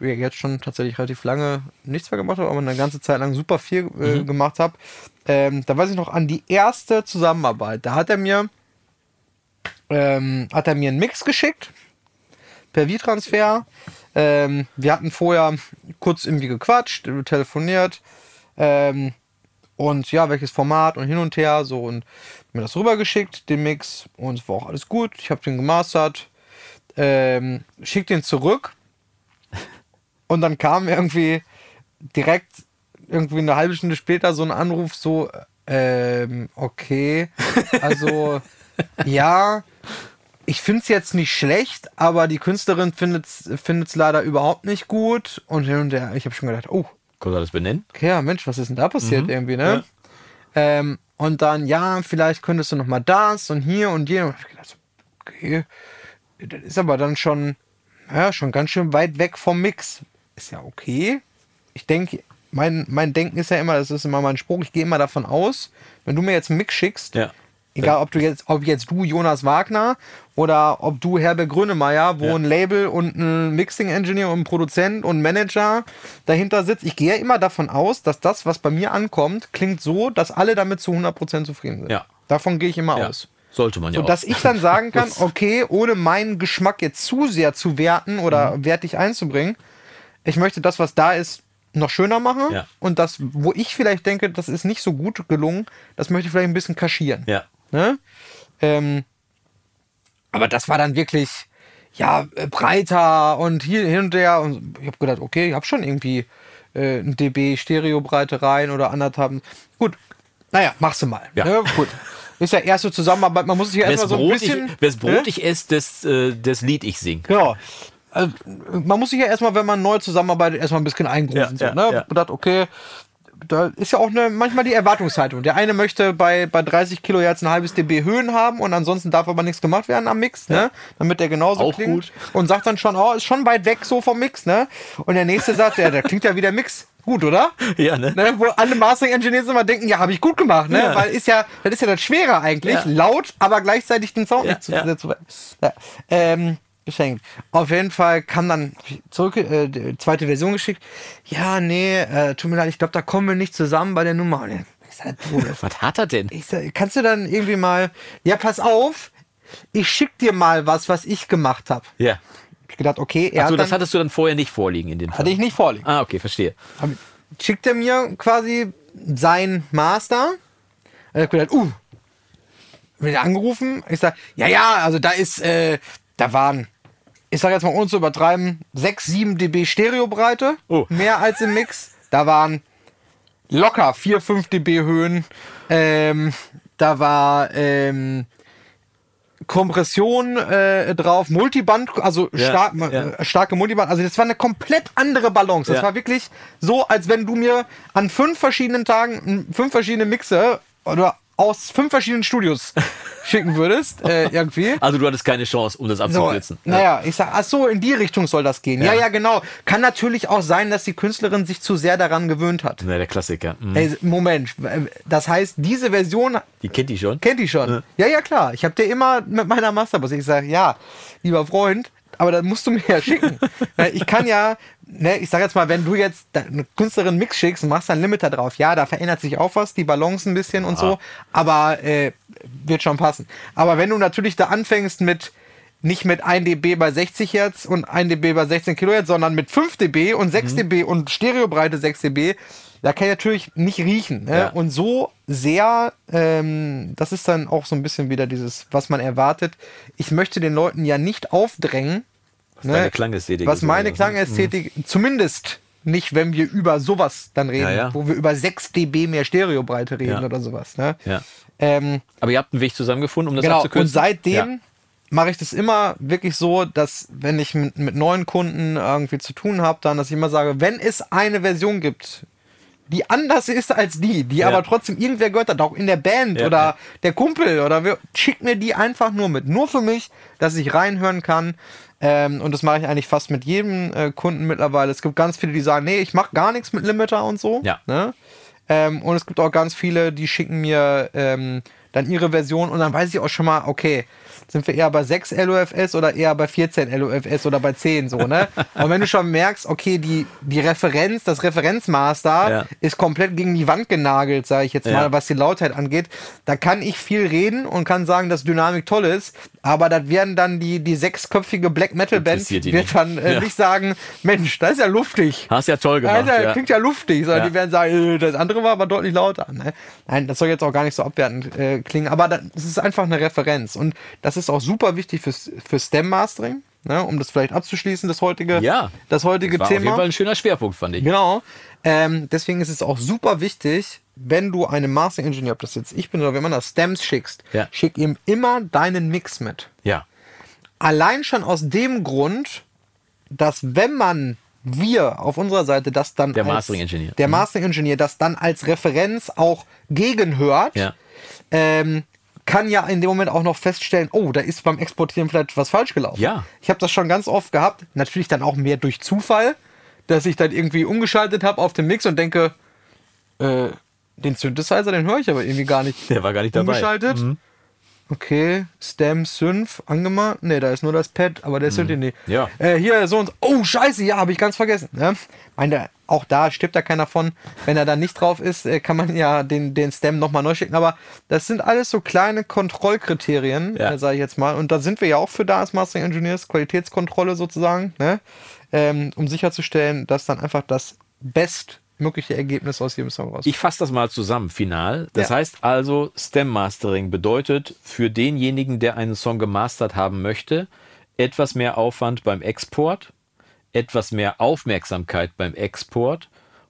ja, jetzt schon tatsächlich relativ lange nichts mehr gemacht habe, aber eine ganze Zeit lang super viel äh, gemacht habe. Ähm, da weiß ich noch an die erste Zusammenarbeit. Da hat er mir ähm, hat er mir einen Mix geschickt per V-Transfer. Ähm, wir hatten vorher kurz irgendwie gequatscht, telefoniert ähm, und ja, welches Format und hin und her so und mir das rübergeschickt, den Mix und es war auch alles gut. Ich habe den gemastert, ähm, schick den zurück und dann kam irgendwie direkt irgendwie eine halbe Stunde später so ein Anruf, so, ähm, okay, also, ja, ich finde es jetzt nicht schlecht, aber die Künstlerin findet es leider überhaupt nicht gut. Und hin und her, ich habe schon gedacht, oh. Kann er das benennen? Okay, ja, Mensch, was ist denn da passiert mhm. irgendwie, ne? Ja. Ähm, und dann, ja, vielleicht könntest du noch mal das und hier und hier. Und ich gedacht, okay, das ist aber dann schon, ja, schon ganz schön weit weg vom Mix. Ist ja okay. Ich denke, mein, mein Denken ist ja immer, das ist immer mein Spruch, ich gehe immer davon aus, wenn du mir jetzt einen Mix schickst, ja. Egal, ob du jetzt, ob jetzt du Jonas Wagner oder ob du Herbert Grönemeyer, wo ja. ein Label und ein Mixing Engineer und ein Produzent und ein Manager dahinter sitzt. Ich gehe immer davon aus, dass das, was bei mir ankommt, klingt so, dass alle damit zu 100% zufrieden sind. Ja. Davon gehe ich immer aus. Sollte man ja so, Dass ich dann sagen kann, okay, ohne meinen Geschmack jetzt zu sehr zu werten oder mhm. wertig einzubringen, ich möchte das, was da ist, noch schöner machen. Ja. Und das, wo ich vielleicht denke, das ist nicht so gut gelungen, das möchte ich vielleicht ein bisschen kaschieren. Ja. Ne? Ähm, aber das war dann wirklich, ja, äh, breiter und hier hin und her. Und ich habe gedacht, okay, ich habe schon irgendwie äh, ein dB Stereobreite rein oder anderthalb. Gut, naja, machst du mal. Ja. Ne? Gut. Ist ja erste Zusammenarbeit, man muss sich ja erstmal so ein bisschen. Wer Brot ne? ich esse, das, äh, das Lied ich sing. Genau. Also, man muss sich ja erstmal, wenn man neu zusammenarbeitet, erstmal ein bisschen eingrufen. Ja, so, ne? ja. gedacht, okay, da ist ja auch eine, manchmal die Erwartungshaltung. Der eine möchte bei, bei 30 Kilohertz ein halbes dB Höhen haben und ansonsten darf aber nichts gemacht werden am Mix, ne? Damit der genauso auch klingt. Gut. Und sagt dann schon, oh, ist schon weit weg so vom Mix, ne? Und der nächste sagt, ja, der klingt ja wie der Mix. Gut, oder? Ja, ne? ne? Wo alle Mastering Engineers immer denken, ja, habe ich gut gemacht, ne? Ja. Weil ist ja, das ist ja das Schwere eigentlich, ja. laut, aber gleichzeitig den Sound ja, nicht zu, ja. zu ja. Ähm, geschenkt. Auf jeden Fall kam dann zurück, äh, die zweite Version geschickt. Ja, nee, äh, tut mir leid, ich glaube, da kommen wir nicht zusammen bei der Nummer. Und ich sag, was hat er denn? Ich sag, kannst du dann irgendwie mal, ja, pass auf, ich schick dir mal was, was ich gemacht habe. Ja. Ich gedacht, okay, er Ach so, das hattest du dann vorher nicht vorliegen in den Fall. Hatte ich nicht vorliegen. Ah, okay, verstehe. Schickt er mir quasi sein Master. Ich hab gedacht, uh, bin angerufen. Ich sag, ja, ja, also da ist, äh, da waren ich sage jetzt mal ohne zu übertreiben, 6, 7 dB Stereobreite. Oh. Mehr als im Mix. Da waren locker 4, 5 dB Höhen. Ähm, da war ähm, Kompression äh, drauf, Multiband, also ja, stark, ja. Äh, starke Multiband. Also das war eine komplett andere Balance. Das ja. war wirklich so, als wenn du mir an fünf verschiedenen Tagen fünf verschiedene Mixe oder aus fünf verschiedenen Studios schicken würdest, äh, irgendwie. Also du hattest keine Chance, um das abzukürzen. So, naja, ich sag, ach so, in die Richtung soll das gehen. Ja. ja, ja, genau. Kann natürlich auch sein, dass die Künstlerin sich zu sehr daran gewöhnt hat. Na, der Klassiker. Mhm. Hey, Moment, das heißt, diese Version... Die kennt die schon? Kennt die schon. Ja, ja, ja klar. Ich habe dir immer mit meiner Masterbus, ich sage, ja, lieber Freund, aber das musst du mir ja schicken. ich kann ja, ne, ich sag jetzt mal, wenn du jetzt eine Künstlerin Mix schickst und machst einen Limiter drauf, ja, da verändert sich auch was, die Balance ein bisschen und so, aber äh, wird schon passen. Aber wenn du natürlich da anfängst mit nicht mit 1 dB bei 60 Hertz und 1 dB bei 16 Kilohertz, sondern mit 5 dB und 6 mhm. dB und Stereobreite 6 dB, da kann ich natürlich nicht riechen. Ne? Ja. Und so sehr, ähm, das ist dann auch so ein bisschen wieder dieses, was man erwartet. Ich möchte den Leuten ja nicht aufdrängen, was ne? deine Klangästhetik was meine Klangästhetik, mhm. zumindest nicht, wenn wir über sowas dann reden, ja, ja. wo wir über 6 dB mehr Stereobreite reden oder sowas. Ne? Ähm, Aber ihr habt einen Weg zusammengefunden, um das genau, abzukürzen? Und seitdem mache ich das immer wirklich so, dass wenn ich mit, mit neuen Kunden irgendwie zu tun habe, dann, dass ich immer sage, wenn es eine Version gibt, die anders ist als die, die ja. aber trotzdem irgendwer gehört hat, auch in der Band ja, oder der Kumpel oder wir, schickt mir die einfach nur mit. Nur für mich, dass ich reinhören kann. Ähm, und das mache ich eigentlich fast mit jedem äh, Kunden mittlerweile. Es gibt ganz viele, die sagen, nee, ich mache gar nichts mit Limiter und so. Ja. Ne? Ähm, und es gibt auch ganz viele, die schicken mir ähm, dann ihre Version und dann weiß ich auch schon mal, okay, sind wir eher bei 6 LOFS oder eher bei 14 LOFS oder bei 10 so, ne? Und wenn du schon merkst, okay, die, die Referenz, das Referenzmaster ja. ist komplett gegen die Wand genagelt, sage ich jetzt ja. mal, was die Lautheit angeht, da kann ich viel reden und kann sagen, dass Dynamik toll ist, aber das werden dann die, die sechsköpfige Black Metal Band wird nicht. dann äh, ja. nicht sagen, Mensch, das ist ja luftig. Hast ja toll gemacht. Alter, ja. Klingt ja luftig, sondern die werden sagen, äh, das andere war aber deutlich lauter. Ne? Nein, das soll jetzt auch gar nicht so abwertend äh, klingen, aber das ist einfach eine Referenz und das ist auch super wichtig fürs, für Stem Mastering. ne, um das vielleicht abzuschließen, das heutige, Ja. das heutige War auf jeden Thema. Fall ein schöner Schwerpunkt, fand ich. Genau. Ähm, deswegen ist es auch super wichtig, wenn du einem Mastering-Ingenieur, ob das jetzt ich bin oder wenn man das Stems schickst, Ja. schick ihm immer deinen Mix mit. Ja. Allein schon aus dem Grund, dass wenn man wir auf unserer Seite das dann Der als- Mastering-Ingenieur. der Mhm. Mastering-Ingenieur das dann als Referenz auch gegenhört, Ja. ähm, kann ja in dem Moment auch noch feststellen, oh, da ist beim Exportieren vielleicht was falsch gelaufen. Ja. Ich habe das schon ganz oft gehabt, natürlich dann auch mehr durch Zufall, dass ich dann irgendwie umgeschaltet habe auf den Mix und denke, äh, den Synthesizer, den höre ich aber irgendwie gar nicht. Der war gar nicht dabei. Umgeschaltet. Okay, Stem Synth angemacht. Ne, da ist nur das Pad, aber der Synth nee. Ja. Äh, hier so und oh scheiße, ja, habe ich ganz vergessen. Ne? Meine, auch da stirbt da keiner von. Wenn er da nicht drauf ist, äh, kann man ja den, den Stem nochmal neu schicken. Aber das sind alles so kleine Kontrollkriterien, Ja. äh, sage ich jetzt mal. Und da sind wir ja auch für da als Mastering Engineers, Qualitätskontrolle sozusagen, ne? ähm, um sicherzustellen, dass dann einfach das bestmögliche Ergebnis aus jedem Song rauskommt. Ich fasse das mal zusammen, final. Das Ja. heißt also, Stem Mastering bedeutet für denjenigen, der einen Song gemastert haben möchte, etwas mehr Aufwand beim Export, etwas mehr Aufmerksamkeit beim Export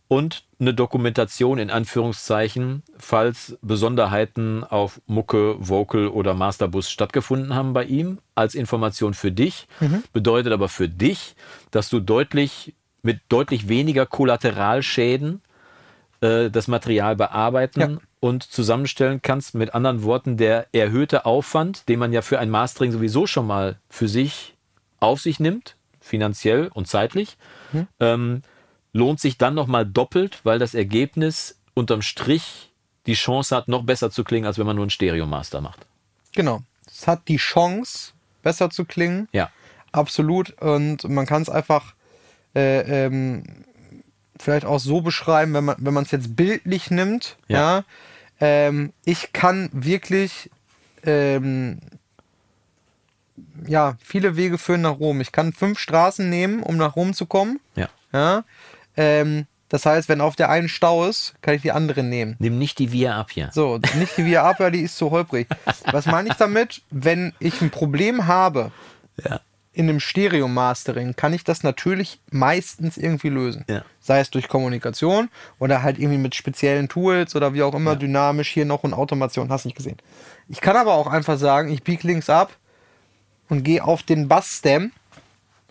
und eine Dokumentation in Anführungszeichen, falls Besonderheiten auf Mucke, Vocal oder Masterbus stattgefunden haben bei ihm, als Information für dich. Bedeutet aber für dich, dass du deutlich mit deutlich weniger Kollateralschäden äh, das Material bearbeiten Ja. und zusammenstellen kannst. Mit anderen Worten, der erhöhte Aufwand, den man ja für ein Mastering sowieso schon mal für sich auf sich nimmt, finanziell und zeitlich, ähm, lohnt sich dann nochmal doppelt, weil das Ergebnis unterm Strich die Chance hat, noch besser zu klingen, als wenn man nur einen Stereo-Master macht. Genau. Es hat die Chance, besser zu klingen. Ja. Absolut. Und man kann es einfach äh, ähm, vielleicht auch so beschreiben, wenn man wenn man es jetzt bildlich nimmt. Ja. Ja. ähm, ich kann wirklich ähm, ja viele Wege führen nach Rom. Ich kann fünf Straßen nehmen, um nach Rom zu kommen. Ja. Ja. Ähm, das heißt, wenn auf der einen Stau ist, kann ich die andere nehmen. Nimm nicht die Via ab hier. So, nicht die Via Apia, die ist zu holprig. Was meine ich damit? Wenn ich ein Problem habe Ja. in einem Stereo-Mastering, kann ich das natürlich meistens irgendwie lösen. Ja. Sei es durch Kommunikation oder halt irgendwie mit speziellen Tools oder wie auch immer, dynamisch hier noch und Automation, hast nicht gesehen. Ich kann aber auch einfach sagen, ich biege links ab und gehe auf den Bass-Stem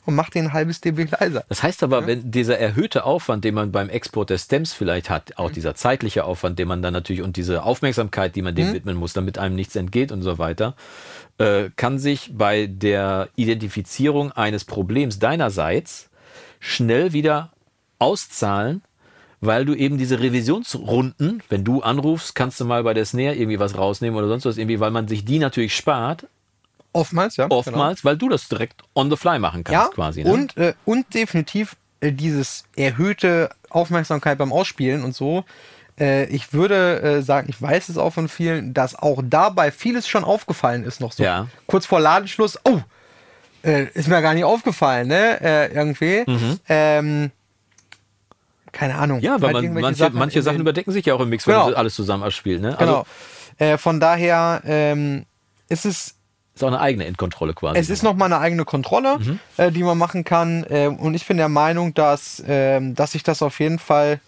und mache den ein halbes dB leiser. Das heißt aber, wenn dieser erhöhte Aufwand, den man beim Export der Stems vielleicht hat, auch dieser zeitliche Aufwand, den man dann natürlich und diese Aufmerksamkeit, die man dem widmen muss, damit einem nichts entgeht und so weiter, äh, kann sich bei der Identifizierung eines Problems deinerseits schnell wieder auszahlen, weil du eben diese Revisionsrunden, wenn du anrufst, kannst du mal bei der Snare irgendwie was rausnehmen oder sonst was irgendwie, weil man sich die natürlich spart, Oftmals, ja. genau. oftmals, weil du das direkt on the fly machen kannst quasi. Ne? Und, äh, und definitiv äh, dieses erhöhte Aufmerksamkeit beim Ausspielen und so. Äh, ich würde äh, sagen, ich weiß es auch von vielen, dass auch dabei vieles schon aufgefallen ist, noch so Ja. kurz vor Ladenschluss. Oh, äh, ist mir gar nicht aufgefallen, ne? Äh, irgendwie. Ähm, keine Ahnung. Mhm. Ja, weil Halt man, manche, manche in Sachen überdecken sich ja auch im Mix, wenn Genau. du alles zusammen abspielt. Ne? Genau. Also äh, von daher ähm, ist es ist auch eine eigene Endkontrolle quasi. Es ist nochmal eine eigene Kontrolle, Mhm. äh, die man machen kann. Ähm, und ich bin der Meinung, dass, ähm, dass sich das auf jeden Fall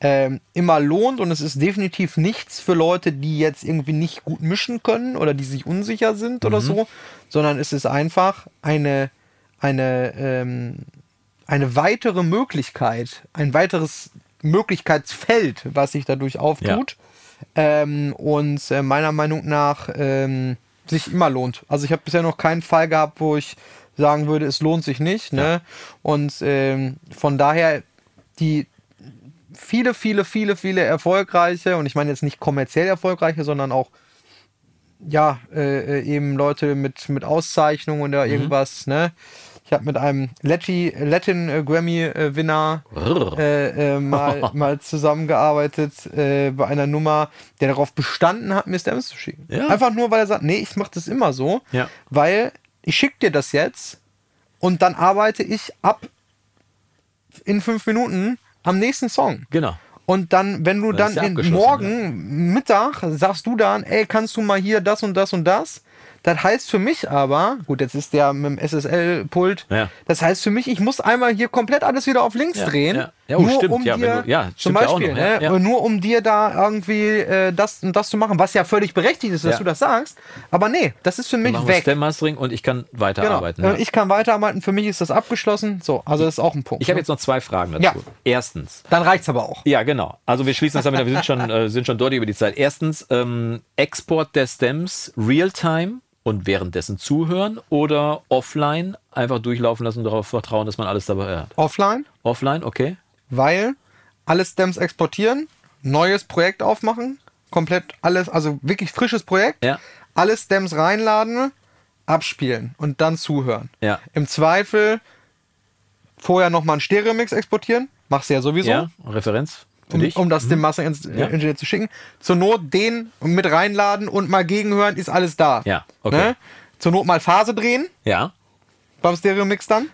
ähm, immer lohnt. Und es ist definitiv nichts für Leute, die jetzt irgendwie nicht gut mischen können oder die sich unsicher sind Mhm. oder so, sondern es ist einfach eine, eine, ähm, eine weitere Möglichkeit, ein weiteres Möglichkeitsfeld, was sich dadurch auftut. Ähm, und äh, meiner Meinung nach ähm, sich immer lohnt. Also ich habe bisher noch keinen Fall gehabt, wo ich sagen würde, es lohnt sich nicht. Ne? Und ähm, von daher die viele, viele, viele, viele erfolgreiche, und ich meine jetzt nicht kommerziell erfolgreiche, sondern auch ja, äh, äh, eben Leute mit, mit Auszeichnungen oder irgendwas, ne? Ich habe mit einem Lati, Latin äh, Grammy-Winner äh, äh, mal, mal zusammengearbeitet äh, bei einer Nummer, der darauf bestanden hat, mir Stems zu schicken. Ja. Einfach nur, weil er sagt, nee, ich mache das immer so, Ja. weil ich schicke dir das jetzt und dann arbeite ich ab in fünf Minuten am nächsten Song. Genau. Und dann, wenn du Das dann ja morgen Mittag sagst du dann, ey, kannst du mal hier das und das und das, Das heißt für mich aber, gut, jetzt ist der mit dem SSL-Pult, Ja. das heißt für mich, ich muss einmal hier komplett alles wieder auf links Ja, drehen. ja. Ja, oh, nur stimmt, um ja, dir, du- ja, zum Beispiel, noch, ne, ja, ja. nur um dir da irgendwie äh, das und das zu machen, was ja völlig berechtigt ist, dass du das sagst. Aber nee, das ist für mich weg. Stem Mastering und ich kann Genau. weiterarbeiten. Ja. Ich kann weiterarbeiten, für mich ist das abgeschlossen. So, also das ist auch ein Punkt. Ich habe ne? jetzt noch zwei Fragen dazu. Erstens, Dann reicht's aber auch. Ja, genau. Also wir schließen das damit, ab. wir sind schon, äh, sind schon deutlich über die Zeit. Erstens, ähm, Export der Stems Realtime und währenddessen zuhören oder offline einfach durchlaufen lassen und darauf vertrauen, dass man alles dabei hat. Offline, Offline, okay. weil alle Stems exportieren, neues Projekt aufmachen, komplett alles, also wirklich frisches Projekt, Ja. alle Stems reinladen, abspielen und dann zuhören. Ja. Im Zweifel vorher nochmal einen Stereo-Mix exportieren, machst du ja sowieso. Ja, Referenz um, um das dem Master ins Ja. Zu schicken. Zur Not den mit reinladen und mal gegenhören, ist alles da. Ja, okay. Ne? Zur Not mal Phase drehen Ja, beim Stereo-Mix dann.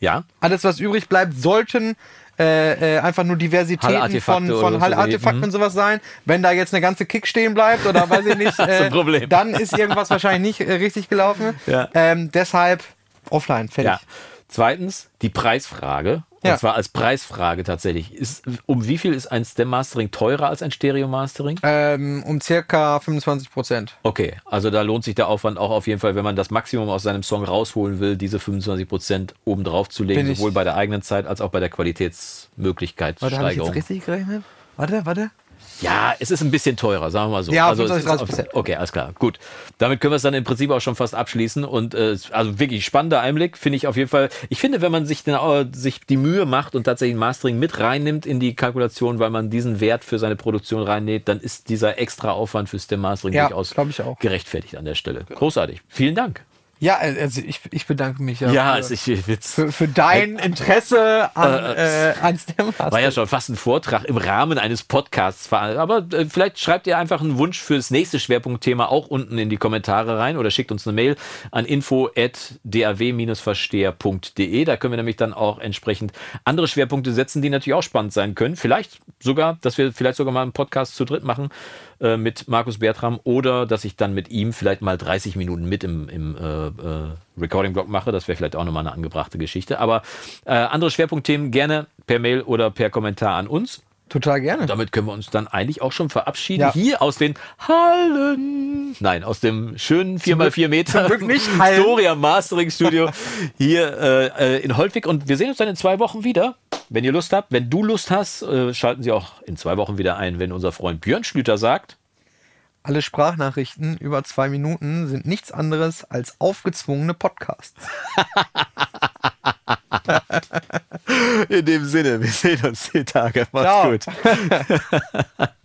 ja. Alles, was übrig bleibt, sollten äh, äh, einfach nur Diversitäten von, von Hallartefakten ich. und sowas sein. Wenn da jetzt eine ganze Kick stehen bleibt oder weiß ich nicht, äh, dann ist irgendwas wahrscheinlich nicht äh, richtig gelaufen. Ja. Ähm, deshalb offline, fertig. Ja. Zweitens, die Preisfrage. Und Ja. zwar als Preisfrage tatsächlich. Ist, um wie viel ist ein Stem Mastering teurer als ein Stereo Mastering? Ähm, um circa 25 Prozent. Okay, also da lohnt sich der Aufwand auch auf jeden Fall, wenn man das Maximum aus seinem Song rausholen will, diese 25% oben drauf zu legen, sowohl bei der eigenen Zeit als auch bei der Qualitätsmöglichkeit. Warte, habe ich jetzt richtig gerechnet? Warte, warte. Ja, es ist ein bisschen teurer, sagen wir mal so. Ja, also es 25, ist 30%. auf- Okay, alles klar. Gut. Damit können wir es dann im Prinzip auch schon fast abschließen. Und äh, also wirklich spannender Einblick, finde ich auf jeden Fall. Ich finde, wenn man sich, den, äh, sich die Mühe macht und tatsächlich ein Mastering mit reinnimmt in die Kalkulation, weil man diesen Wert für seine Produktion reinnäht, dann ist dieser extra Aufwand fürs Stem Mastering Ja, durchaus ich auch. gerechtfertigt an der Stelle. Großartig. Vielen Dank. Ja, also ich, ich bedanke mich ja, Ja, für, ich, Witz. für, für dein Interesse an, äh, an STEM. War ja schon fast ein Vortrag im Rahmen eines Podcasts. Aber äh, vielleicht schreibt ihr einfach einen Wunsch für das nächste Schwerpunktthema auch unten in die Kommentare rein oder schickt uns eine Mail an info.daw-versteher.de. Da können wir nämlich dann auch entsprechend andere Schwerpunkte setzen, die natürlich auch spannend sein können. Vielleicht sogar, dass wir vielleicht sogar mal einen Podcast zu dritt machen äh, mit Markus Bertram oder dass ich dann mit ihm vielleicht mal 30 Minuten mit im, im äh, äh, Recording-Blog mache. Das wäre vielleicht auch nochmal eine angebrachte Geschichte. Aber äh, andere Schwerpunktthemen gerne per Mail oder per Kommentar an uns. Total gerne. Damit können wir uns dann eigentlich auch schon verabschieden. Ja. Hier aus den Hallen. Nein, aus dem schönen 4x4 Meter Glück nicht Hallen. Storia Mastering Studio hier äh, äh, in Holtwig. Und wir sehen uns dann in zwei Wochen wieder. Wenn ihr Lust habt, wenn du Lust hast, äh, schalten Sie auch in zwei Wochen wieder ein, wenn unser Freund Björn Schlüter sagt. Alle Sprachnachrichten über zwei Minuten sind nichts anderes als aufgezwungene Podcasts. In dem Sinne, wir sehen uns die Tage. Macht's Ciao. gut.